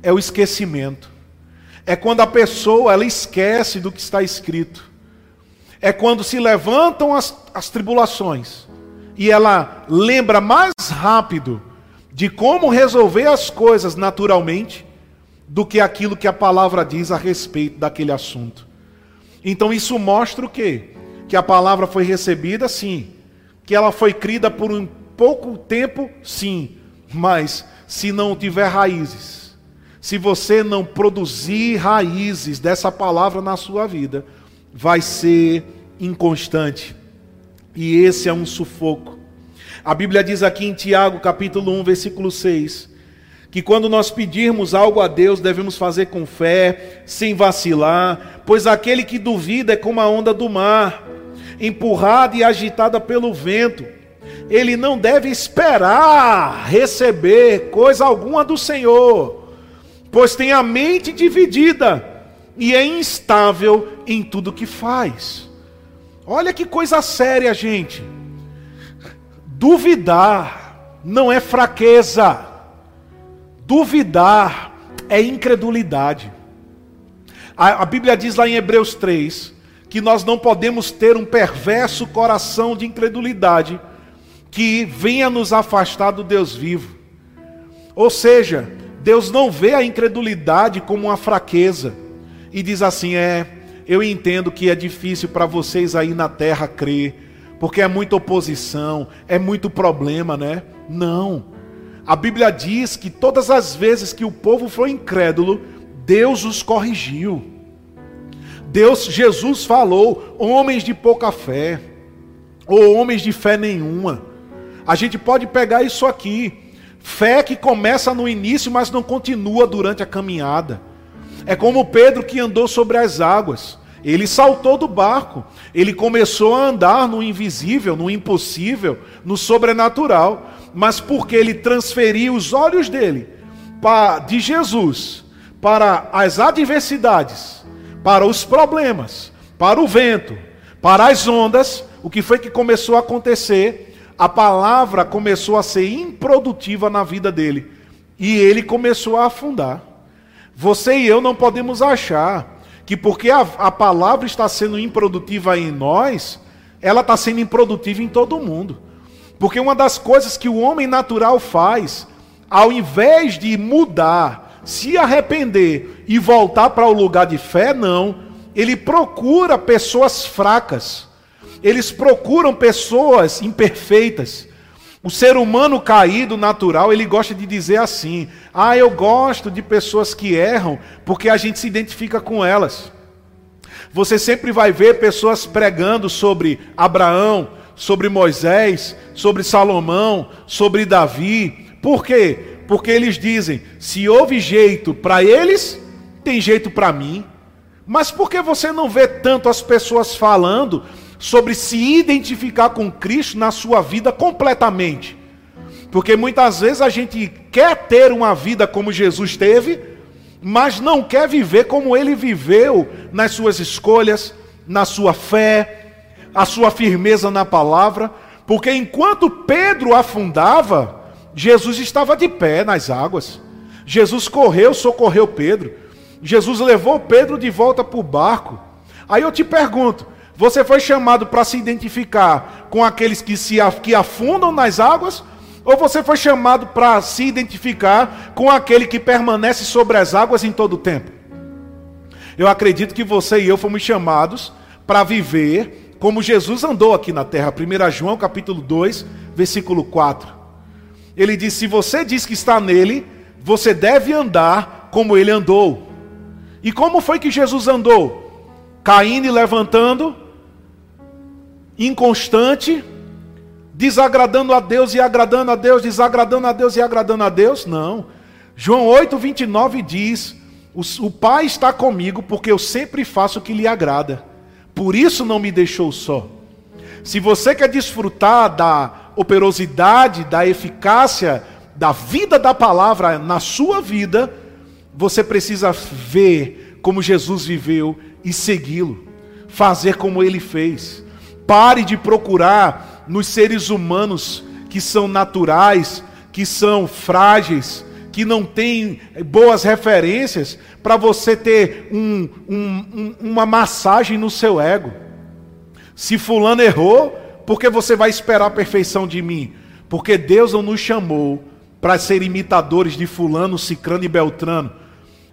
É o esquecimento. É quando a pessoa ela esquece do que está escrito. É quando se levantam as, as tribulações e ela lembra mais rápido de como resolver as coisas naturalmente do que aquilo que a palavra diz a respeito daquele assunto. Então isso mostra o quê? Que a palavra foi recebida, sim. Que ela foi crida por um pouco tempo, sim. Mas se não tiver raízes, se você não produzir raízes dessa palavra na sua vida, vai ser inconstante. E esse é um sufoco. A Bíblia diz aqui em Tiago, capítulo 1, versículo 6, que quando nós pedirmos algo a Deus, devemos fazer com fé, sem vacilar, pois aquele que duvida é como a onda do mar, empurrada e agitada pelo vento. ele não deve esperar receber coisa alguma do Senhor, pois tem a mente dividida e é instável em tudo que faz. Olha que coisa séria, gente. Duvidar não é fraqueza, duvidar é incredulidade. A, a Bíblia diz lá em Hebreus 3 que nós não podemos ter um perverso coração de incredulidade que venha nos afastar do Deus vivo. Ou seja, Deus não vê a incredulidade como uma fraqueza e diz assim: é, eu entendo que é difícil para vocês aí na terra crer, porque é muita oposição, é muito problema, né? Não. A Bíblia diz que todas as vezes que o povo foi incrédulo, Deus os corrigiu. Deus, Jesus falou, homens de pouca fé, ou homens de fé nenhuma. A gente pode pegar isso aqui. Fé que começa no início, mas não continua durante a caminhada. É como Pedro que andou sobre as águas. Ele saltou do barco. Ele começou a andar no invisível, no impossível, no sobrenatural. Mas porque ele transferiu os olhos dele de Jesus para as adversidades, para os problemas, para o vento, para as ondas, o que foi que começou a acontecer? a palavra começou a ser improdutiva na vida dele. E ele começou a afundar. Você e eu não podemos achar que porque a, a palavra está sendo improdutiva em nós, ela está sendo improdutiva em todo mundo. Porque uma das coisas que o homem natural faz, ao invés de mudar, se arrepender e voltar para o lugar de fé, não. Ele procura pessoas fracas eles procuram pessoas imperfeitas. O ser humano caído, natural, ele gosta de dizer assim: ah, eu gosto de pessoas que erram, porque a gente se identifica com elas. Você sempre vai ver pessoas pregando sobre Abraão, sobre Moisés, sobre Salomão, sobre Davi. Por quê? Porque eles dizem: se houve jeito para eles, tem jeito para mim. Mas por que você não vê tanto as pessoas falando sobre se identificar com Cristo na sua vida completamente. Porque muitas vezes a gente quer ter uma vida como Jesus teve, mas não quer viver como ele viveu nas suas escolhas, na sua fé, a sua firmeza na palavra. Porque enquanto Pedro afundava, Jesus estava de pé nas águas. Jesus correu, socorreu Pedro. Jesus levou Pedro de volta para o barco. Aí eu te pergunto: você foi chamado para se identificar com aqueles que se que afundam nas águas? Ou você foi chamado para se identificar com aquele que permanece sobre as águas em todo o tempo? Eu acredito que você e eu fomos chamados para viver como Jesus andou aqui na terra. 1 João capítulo 2, versículo 4. Ele diz: Se você diz que está nele, você deve andar como ele andou. E como foi que Jesus andou? Caindo e levantando, inconstante, desagradando a Deus e agradando a Deus, desagradando a Deus e agradando a Deus? Não. João 8, 29 diz: O Pai está comigo porque eu sempre faço o que lhe agrada, por isso não me deixou só. Se você quer desfrutar da operosidade, da eficácia, da vida da palavra na sua vida, você precisa ver como Jesus viveu e segui-lo, fazer como ele fez. Pare de procurar nos seres humanos que são naturais, que são frágeis, que não têm boas referências, para você ter um, um, uma massagem no seu ego. Se Fulano errou, por que você vai esperar a perfeição de mim? Porque Deus não nos chamou para ser imitadores de Fulano, Cicrano e Beltrano.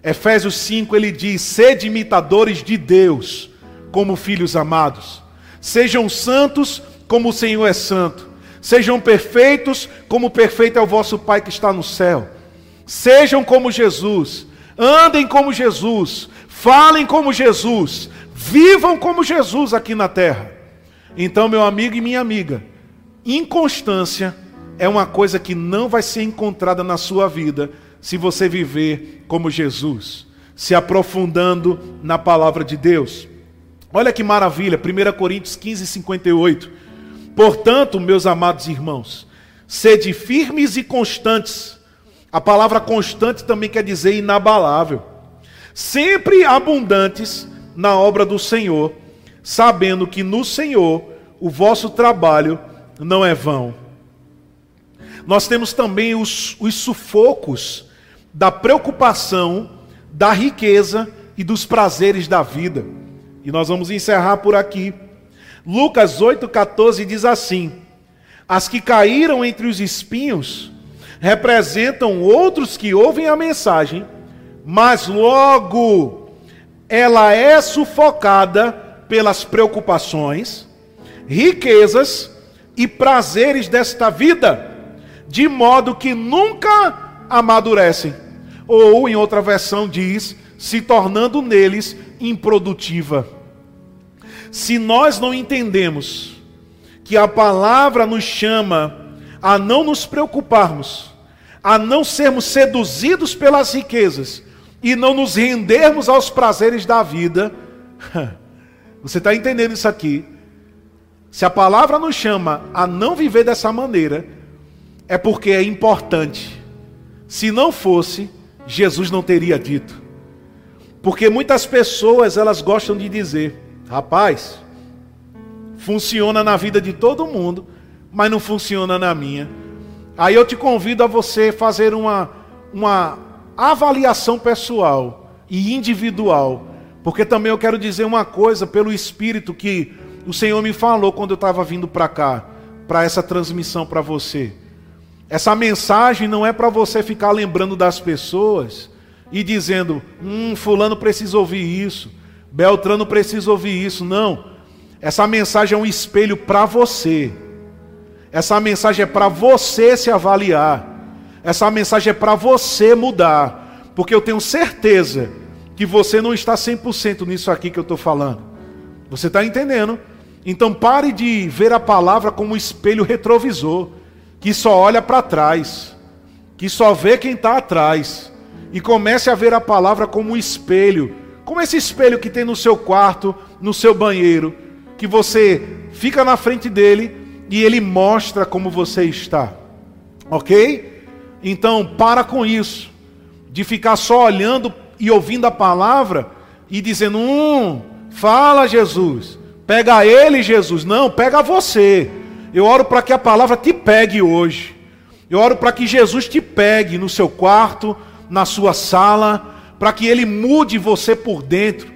Efésios 5 ele diz: sede imitadores de Deus, como filhos amados. Sejam santos como o Senhor é santo. Sejam perfeitos como perfeito é o vosso Pai que está no céu. Sejam como Jesus. Andem como Jesus. Falem como Jesus. Vivam como Jesus aqui na terra. Então, meu amigo e minha amiga, inconstância é uma coisa que não vai ser encontrada na sua vida se você viver como Jesus, se aprofundando na palavra de Deus. Olha que maravilha, 1 Coríntios 15, 58. Portanto, meus amados irmãos, sede firmes e constantes. A palavra constante também quer dizer inabalável. Sempre abundantes na obra do Senhor, sabendo que no Senhor o vosso trabalho não é vão. Nós temos também os, os sufocos da preocupação, da riqueza e dos prazeres da vida. E nós vamos encerrar por aqui. Lucas 8,14 diz assim: As que caíram entre os espinhos representam outros que ouvem a mensagem, mas logo ela é sufocada pelas preocupações, riquezas e prazeres desta vida, de modo que nunca amadurecem. Ou, em outra versão, diz: se tornando neles improdutiva. Se nós não entendemos que a palavra nos chama a não nos preocuparmos, a não sermos seduzidos pelas riquezas e não nos rendermos aos prazeres da vida, você está entendendo isso aqui? Se a palavra nos chama a não viver dessa maneira, é porque é importante. Se não fosse, Jesus não teria dito. Porque muitas pessoas elas gostam de dizer: rapaz, funciona na vida de todo mundo, mas não funciona na minha. Aí eu te convido a você fazer uma, uma avaliação pessoal e individual. Porque também eu quero dizer uma coisa pelo Espírito que o Senhor me falou quando eu estava vindo para cá, para essa transmissão para você. Essa mensagem não é para você ficar lembrando das pessoas e dizendo: hum, Fulano precisa ouvir isso, Beltrano precisa ouvir isso. Não. Essa mensagem é um espelho para você. Essa mensagem é para você se avaliar. Essa mensagem é para você mudar. Porque eu tenho certeza que você não está 100% nisso aqui que eu estou falando. Você está entendendo? Então pare de ver a palavra como um espelho retrovisor que só olha para trás, que só vê quem está atrás, e comece a ver a palavra como um espelho, como esse espelho que tem no seu quarto, no seu banheiro, que você fica na frente dele e ele mostra como você está, ok? Então, para com isso, de ficar só olhando e ouvindo a palavra e dizendo: Hum, fala Jesus, pega ele, Jesus. Não, pega você. Eu oro para que a palavra te pegue hoje. Eu oro para que Jesus te pegue no seu quarto, na sua sala, para que ele mude você por dentro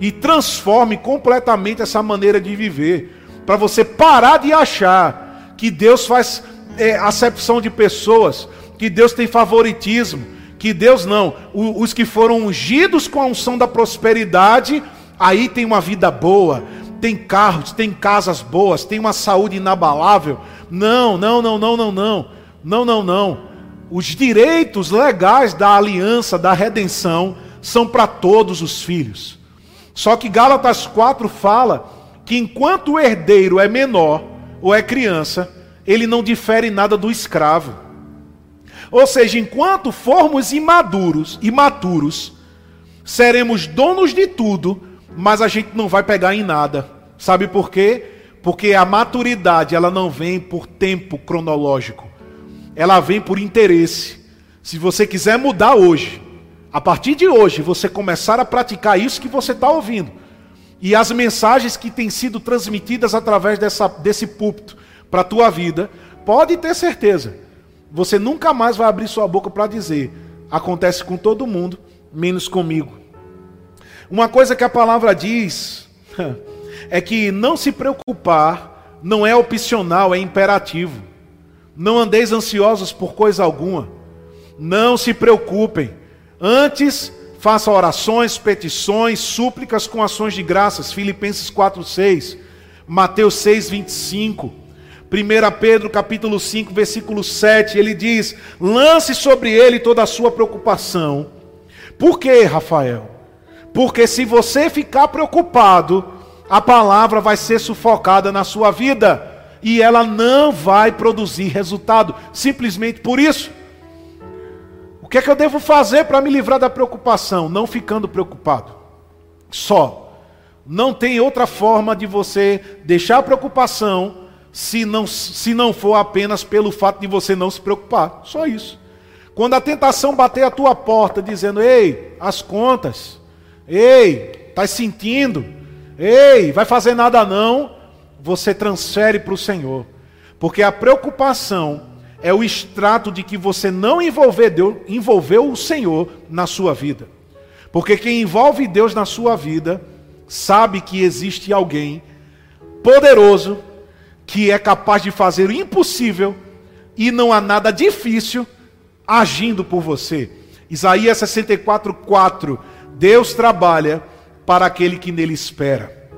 e transforme completamente essa maneira de viver. Para você parar de achar que Deus faz é, acepção de pessoas, que Deus tem favoritismo, que Deus não. os que foram ungidos com a unção da prosperidade, aí tem uma vida boa, tem carros, tem casas boas, tem uma saúde inabalável. Não, não, não, não, não, não. Não, não, não. Os direitos legais da aliança, da redenção, são para todos os filhos. Só que Gálatas 4 fala que enquanto o herdeiro é menor ou é criança, ele não difere nada do escravo. Ou seja, enquanto formos imaduros, imaturos, seremos donos de tudo, mas a gente não vai pegar em nada. Sabe por quê? Porque a maturidade, ela não vem por tempo cronológico. Ela vem por interesse. Se você quiser mudar hoje, a partir de hoje, você começar a praticar isso que você está ouvindo. E as mensagens que têm sido transmitidas através dessa, desse púlpito para a tua vida, pode ter certeza. Você nunca mais vai abrir sua boca para dizer: acontece com todo mundo, menos comigo. Uma coisa que a palavra diz é que não se preocupar não é opcional, é imperativo. Não andeis ansiosos por coisa alguma. Não se preocupem. Antes, faça orações, petições, súplicas com ações de graças. Filipenses 4:6, Mateus 6:25. 1 Pedro capítulo 5, versículo 7, ele diz: "Lance sobre ele toda a sua preocupação". Por quê, Rafael? Porque se você ficar preocupado, a palavra vai ser sufocada na sua vida e ela não vai produzir resultado, simplesmente por isso. O que é que eu devo fazer para me livrar da preocupação? Não ficando preocupado. Só. Não tem outra forma de você deixar a preocupação se não, se não for apenas pelo fato de você não se preocupar. Só isso. Quando a tentação bater a tua porta dizendo: "Ei, as contas. Ei, tá sentindo? Ei, vai fazer nada não?" Você transfere para o Senhor. Porque a preocupação é o extrato de que você não envolveu, Deus, envolveu o Senhor na sua vida. Porque quem envolve Deus na sua vida sabe que existe alguém poderoso que é capaz de fazer o impossível e não há nada difícil agindo por você. Isaías 64, 4. Deus trabalha para aquele que nele espera.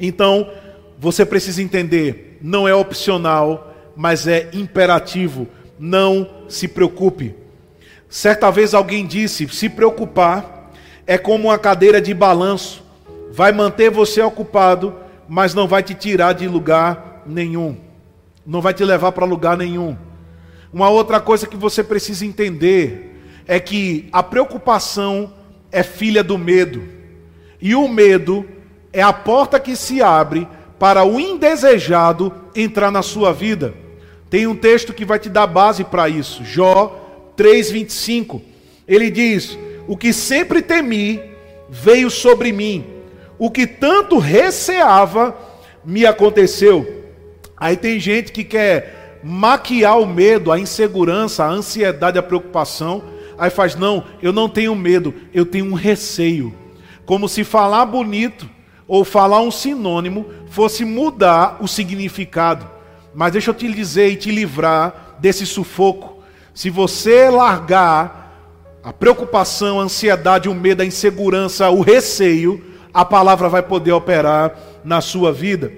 Então, você precisa entender, não é opcional, mas é imperativo. Não se preocupe. Certa vez alguém disse: se preocupar é como uma cadeira de balanço, vai manter você ocupado, mas não vai te tirar de lugar nenhum. Não vai te levar para lugar nenhum. Uma outra coisa que você precisa entender é que a preocupação é filha do medo. E o medo é a porta que se abre para o indesejado entrar na sua vida. Tem um texto que vai te dar base para isso. Jó 3:25. Ele diz: "O que sempre temi veio sobre mim. O que tanto receava me aconteceu." Aí tem gente que quer maquiar o medo, a insegurança, a ansiedade, a preocupação. Aí faz, não, eu não tenho medo, eu tenho um receio. Como se falar bonito ou falar um sinônimo fosse mudar o significado. Mas deixa eu te dizer e te livrar desse sufoco. Se você largar a preocupação, a ansiedade, o medo, a insegurança, o receio, a palavra vai poder operar na sua vida.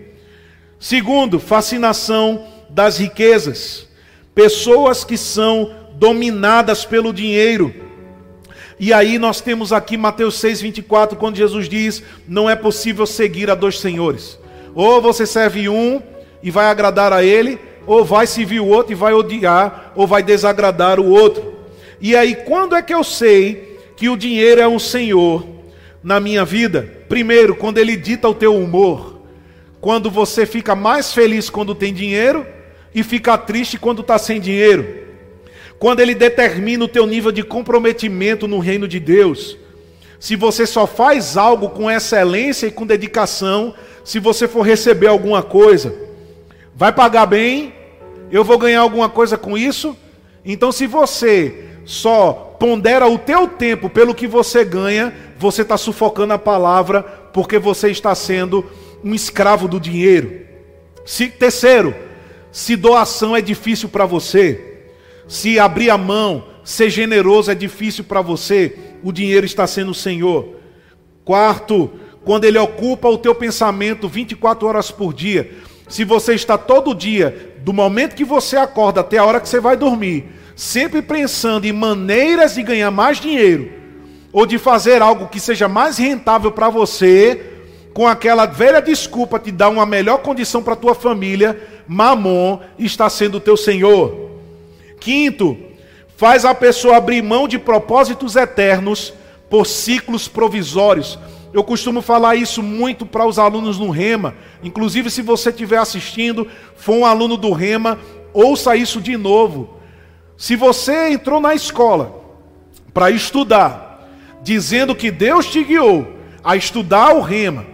Segundo, fascinação das riquezas. Pessoas que são dominadas pelo dinheiro. E aí nós temos aqui Mateus 6:24, quando Jesus diz: "Não é possível seguir a dois senhores. Ou você serve um e vai agradar a ele, ou vai servir o outro e vai odiar, ou vai desagradar o outro." E aí, quando é que eu sei que o dinheiro é um senhor na minha vida? Primeiro, quando ele dita o teu humor quando você fica mais feliz quando tem dinheiro e fica triste quando está sem dinheiro. Quando ele determina o teu nível de comprometimento no reino de Deus. Se você só faz algo com excelência e com dedicação, se você for receber alguma coisa, vai pagar bem? Eu vou ganhar alguma coisa com isso? Então, se você só pondera o teu tempo pelo que você ganha, você está sufocando a palavra, porque você está sendo um escravo do dinheiro. Se, terceiro, se doação é difícil para você, se abrir a mão, ser generoso é difícil para você, o dinheiro está sendo o Senhor. Quarto, quando ele ocupa o teu pensamento 24 horas por dia. Se você está todo dia, do momento que você acorda até a hora que você vai dormir, sempre pensando em maneiras de ganhar mais dinheiro, ou de fazer algo que seja mais rentável para você, com aquela velha desculpa de dar uma melhor condição para tua família, Mamon está sendo o teu senhor. Quinto, faz a pessoa abrir mão de propósitos eternos por ciclos provisórios. Eu costumo falar isso muito para os alunos no Rema. Inclusive, se você estiver assistindo, for um aluno do Rema, ouça isso de novo. Se você entrou na escola para estudar, dizendo que Deus te guiou a estudar o Rema,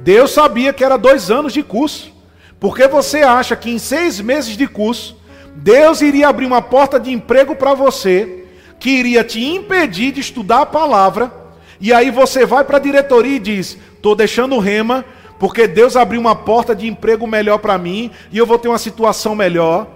Deus sabia que era dois anos de curso. Porque você acha que em seis meses de curso, Deus iria abrir uma porta de emprego para você, que iria te impedir de estudar a palavra, e aí você vai para a diretoria e diz: estou deixando rema, porque Deus abriu uma porta de emprego melhor para mim, e eu vou ter uma situação melhor.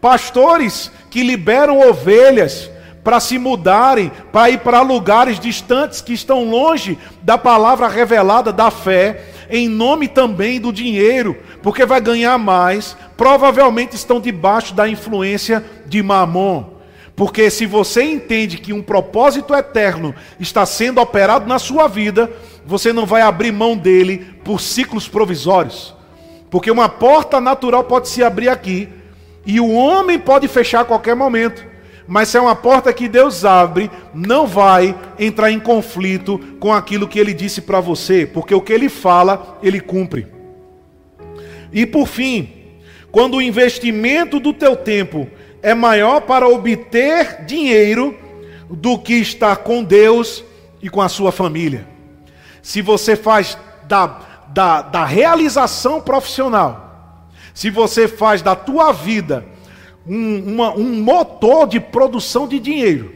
Pastores que liberam ovelhas para se mudarem, para ir para lugares distantes que estão longe da palavra revelada da fé, em nome também do dinheiro, porque vai ganhar mais, provavelmente estão debaixo da influência de Mamon. Porque se você entende que um propósito eterno está sendo operado na sua vida, você não vai abrir mão dele por ciclos provisórios. Porque uma porta natural pode se abrir aqui e o homem pode fechar a qualquer momento. Mas se é uma porta que Deus abre, não vai entrar em conflito com aquilo que ele disse para você, porque o que ele fala, ele cumpre. E por fim, quando o investimento do teu tempo é maior para obter dinheiro do que estar com Deus e com a sua família. Se você faz da, da, da realização profissional, se você faz da tua vida um, uma, um motor de produção de dinheiro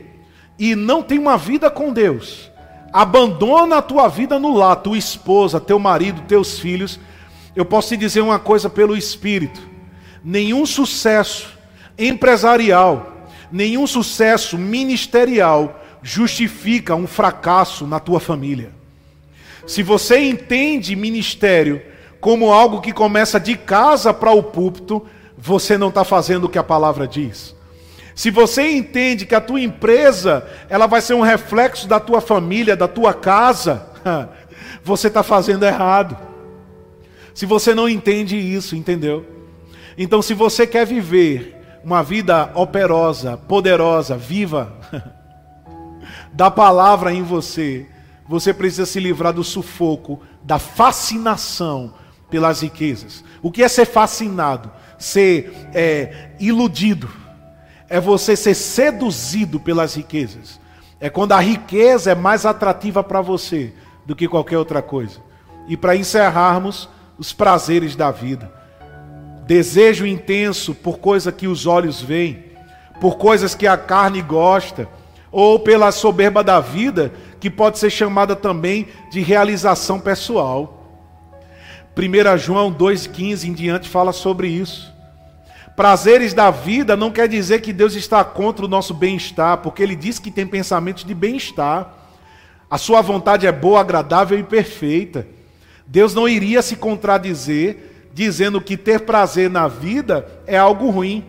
e não tem uma vida com Deus, abandona a tua vida no lar, tua esposa, teu marido, teus filhos. Eu posso te dizer uma coisa pelo Espírito: nenhum sucesso empresarial, nenhum sucesso ministerial justifica um fracasso na tua família. Se você entende ministério como algo que começa de casa para o púlpito, você não está fazendo o que a palavra diz. Se você entende que a tua empresa ela vai ser um reflexo da tua família, da tua casa, você está fazendo errado. Se você não entende isso, entendeu? Então, se você quer viver uma vida operosa, poderosa, viva, da palavra em você, você precisa se livrar do sufoco, da fascinação pelas riquezas. O que é ser fascinado? Ser é, iludido é você ser seduzido pelas riquezas. É quando a riqueza é mais atrativa para você do que qualquer outra coisa. E para encerrarmos, os prazeres da vida. Desejo intenso por coisa que os olhos veem, por coisas que a carne gosta, ou pela soberba da vida, que pode ser chamada também de realização pessoal. 1 João 2,15 em diante fala sobre isso. Prazeres da vida não quer dizer que Deus está contra o nosso bem-estar, porque Ele diz que tem pensamentos de bem-estar. A sua vontade é boa, agradável e perfeita. Deus não iria se contradizer dizendo que ter prazer na vida é algo ruim.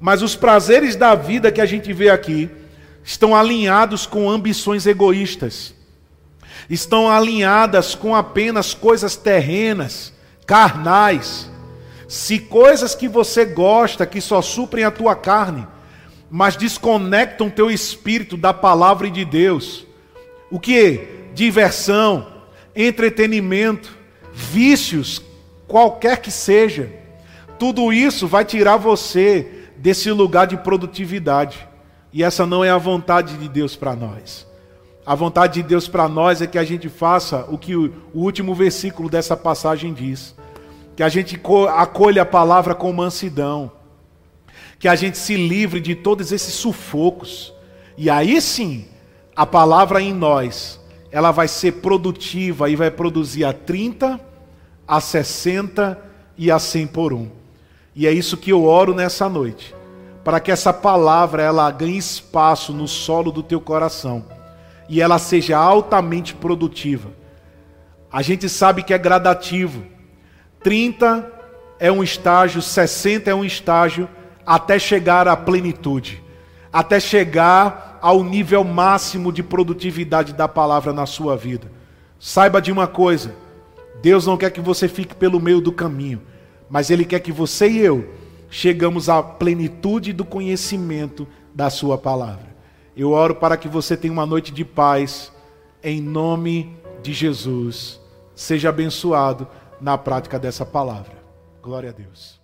Mas os prazeres da vida que a gente vê aqui estão alinhados com ambições egoístas, estão alinhadas com apenas coisas terrenas, carnais se coisas que você gosta, que só suprem a tua carne, mas desconectam teu espírito da palavra de Deus, o que? Diversão, entretenimento, vícios, qualquer que seja, tudo isso vai tirar você desse lugar de produtividade. E essa não é a vontade de Deus para nós. A vontade de Deus para nós é que a gente faça o que o último versículo dessa passagem diz que a gente acolha a palavra com mansidão, que a gente se livre de todos esses sufocos, e aí sim, a palavra em nós, ela vai ser produtiva e vai produzir a 30, a 60 e a 100 por um. E é isso que eu oro nessa noite, para que essa palavra ela ganhe espaço no solo do teu coração. E ela seja altamente produtiva. A gente sabe que é gradativo, 30 é um estágio, 60 é um estágio, até chegar à plenitude, até chegar ao nível máximo de produtividade da palavra na sua vida. Saiba de uma coisa: Deus não quer que você fique pelo meio do caminho, mas Ele quer que você e eu chegamos à plenitude do conhecimento da Sua palavra. Eu oro para que você tenha uma noite de paz, em nome de Jesus. Seja abençoado na prática dessa palavra. Glória a Deus.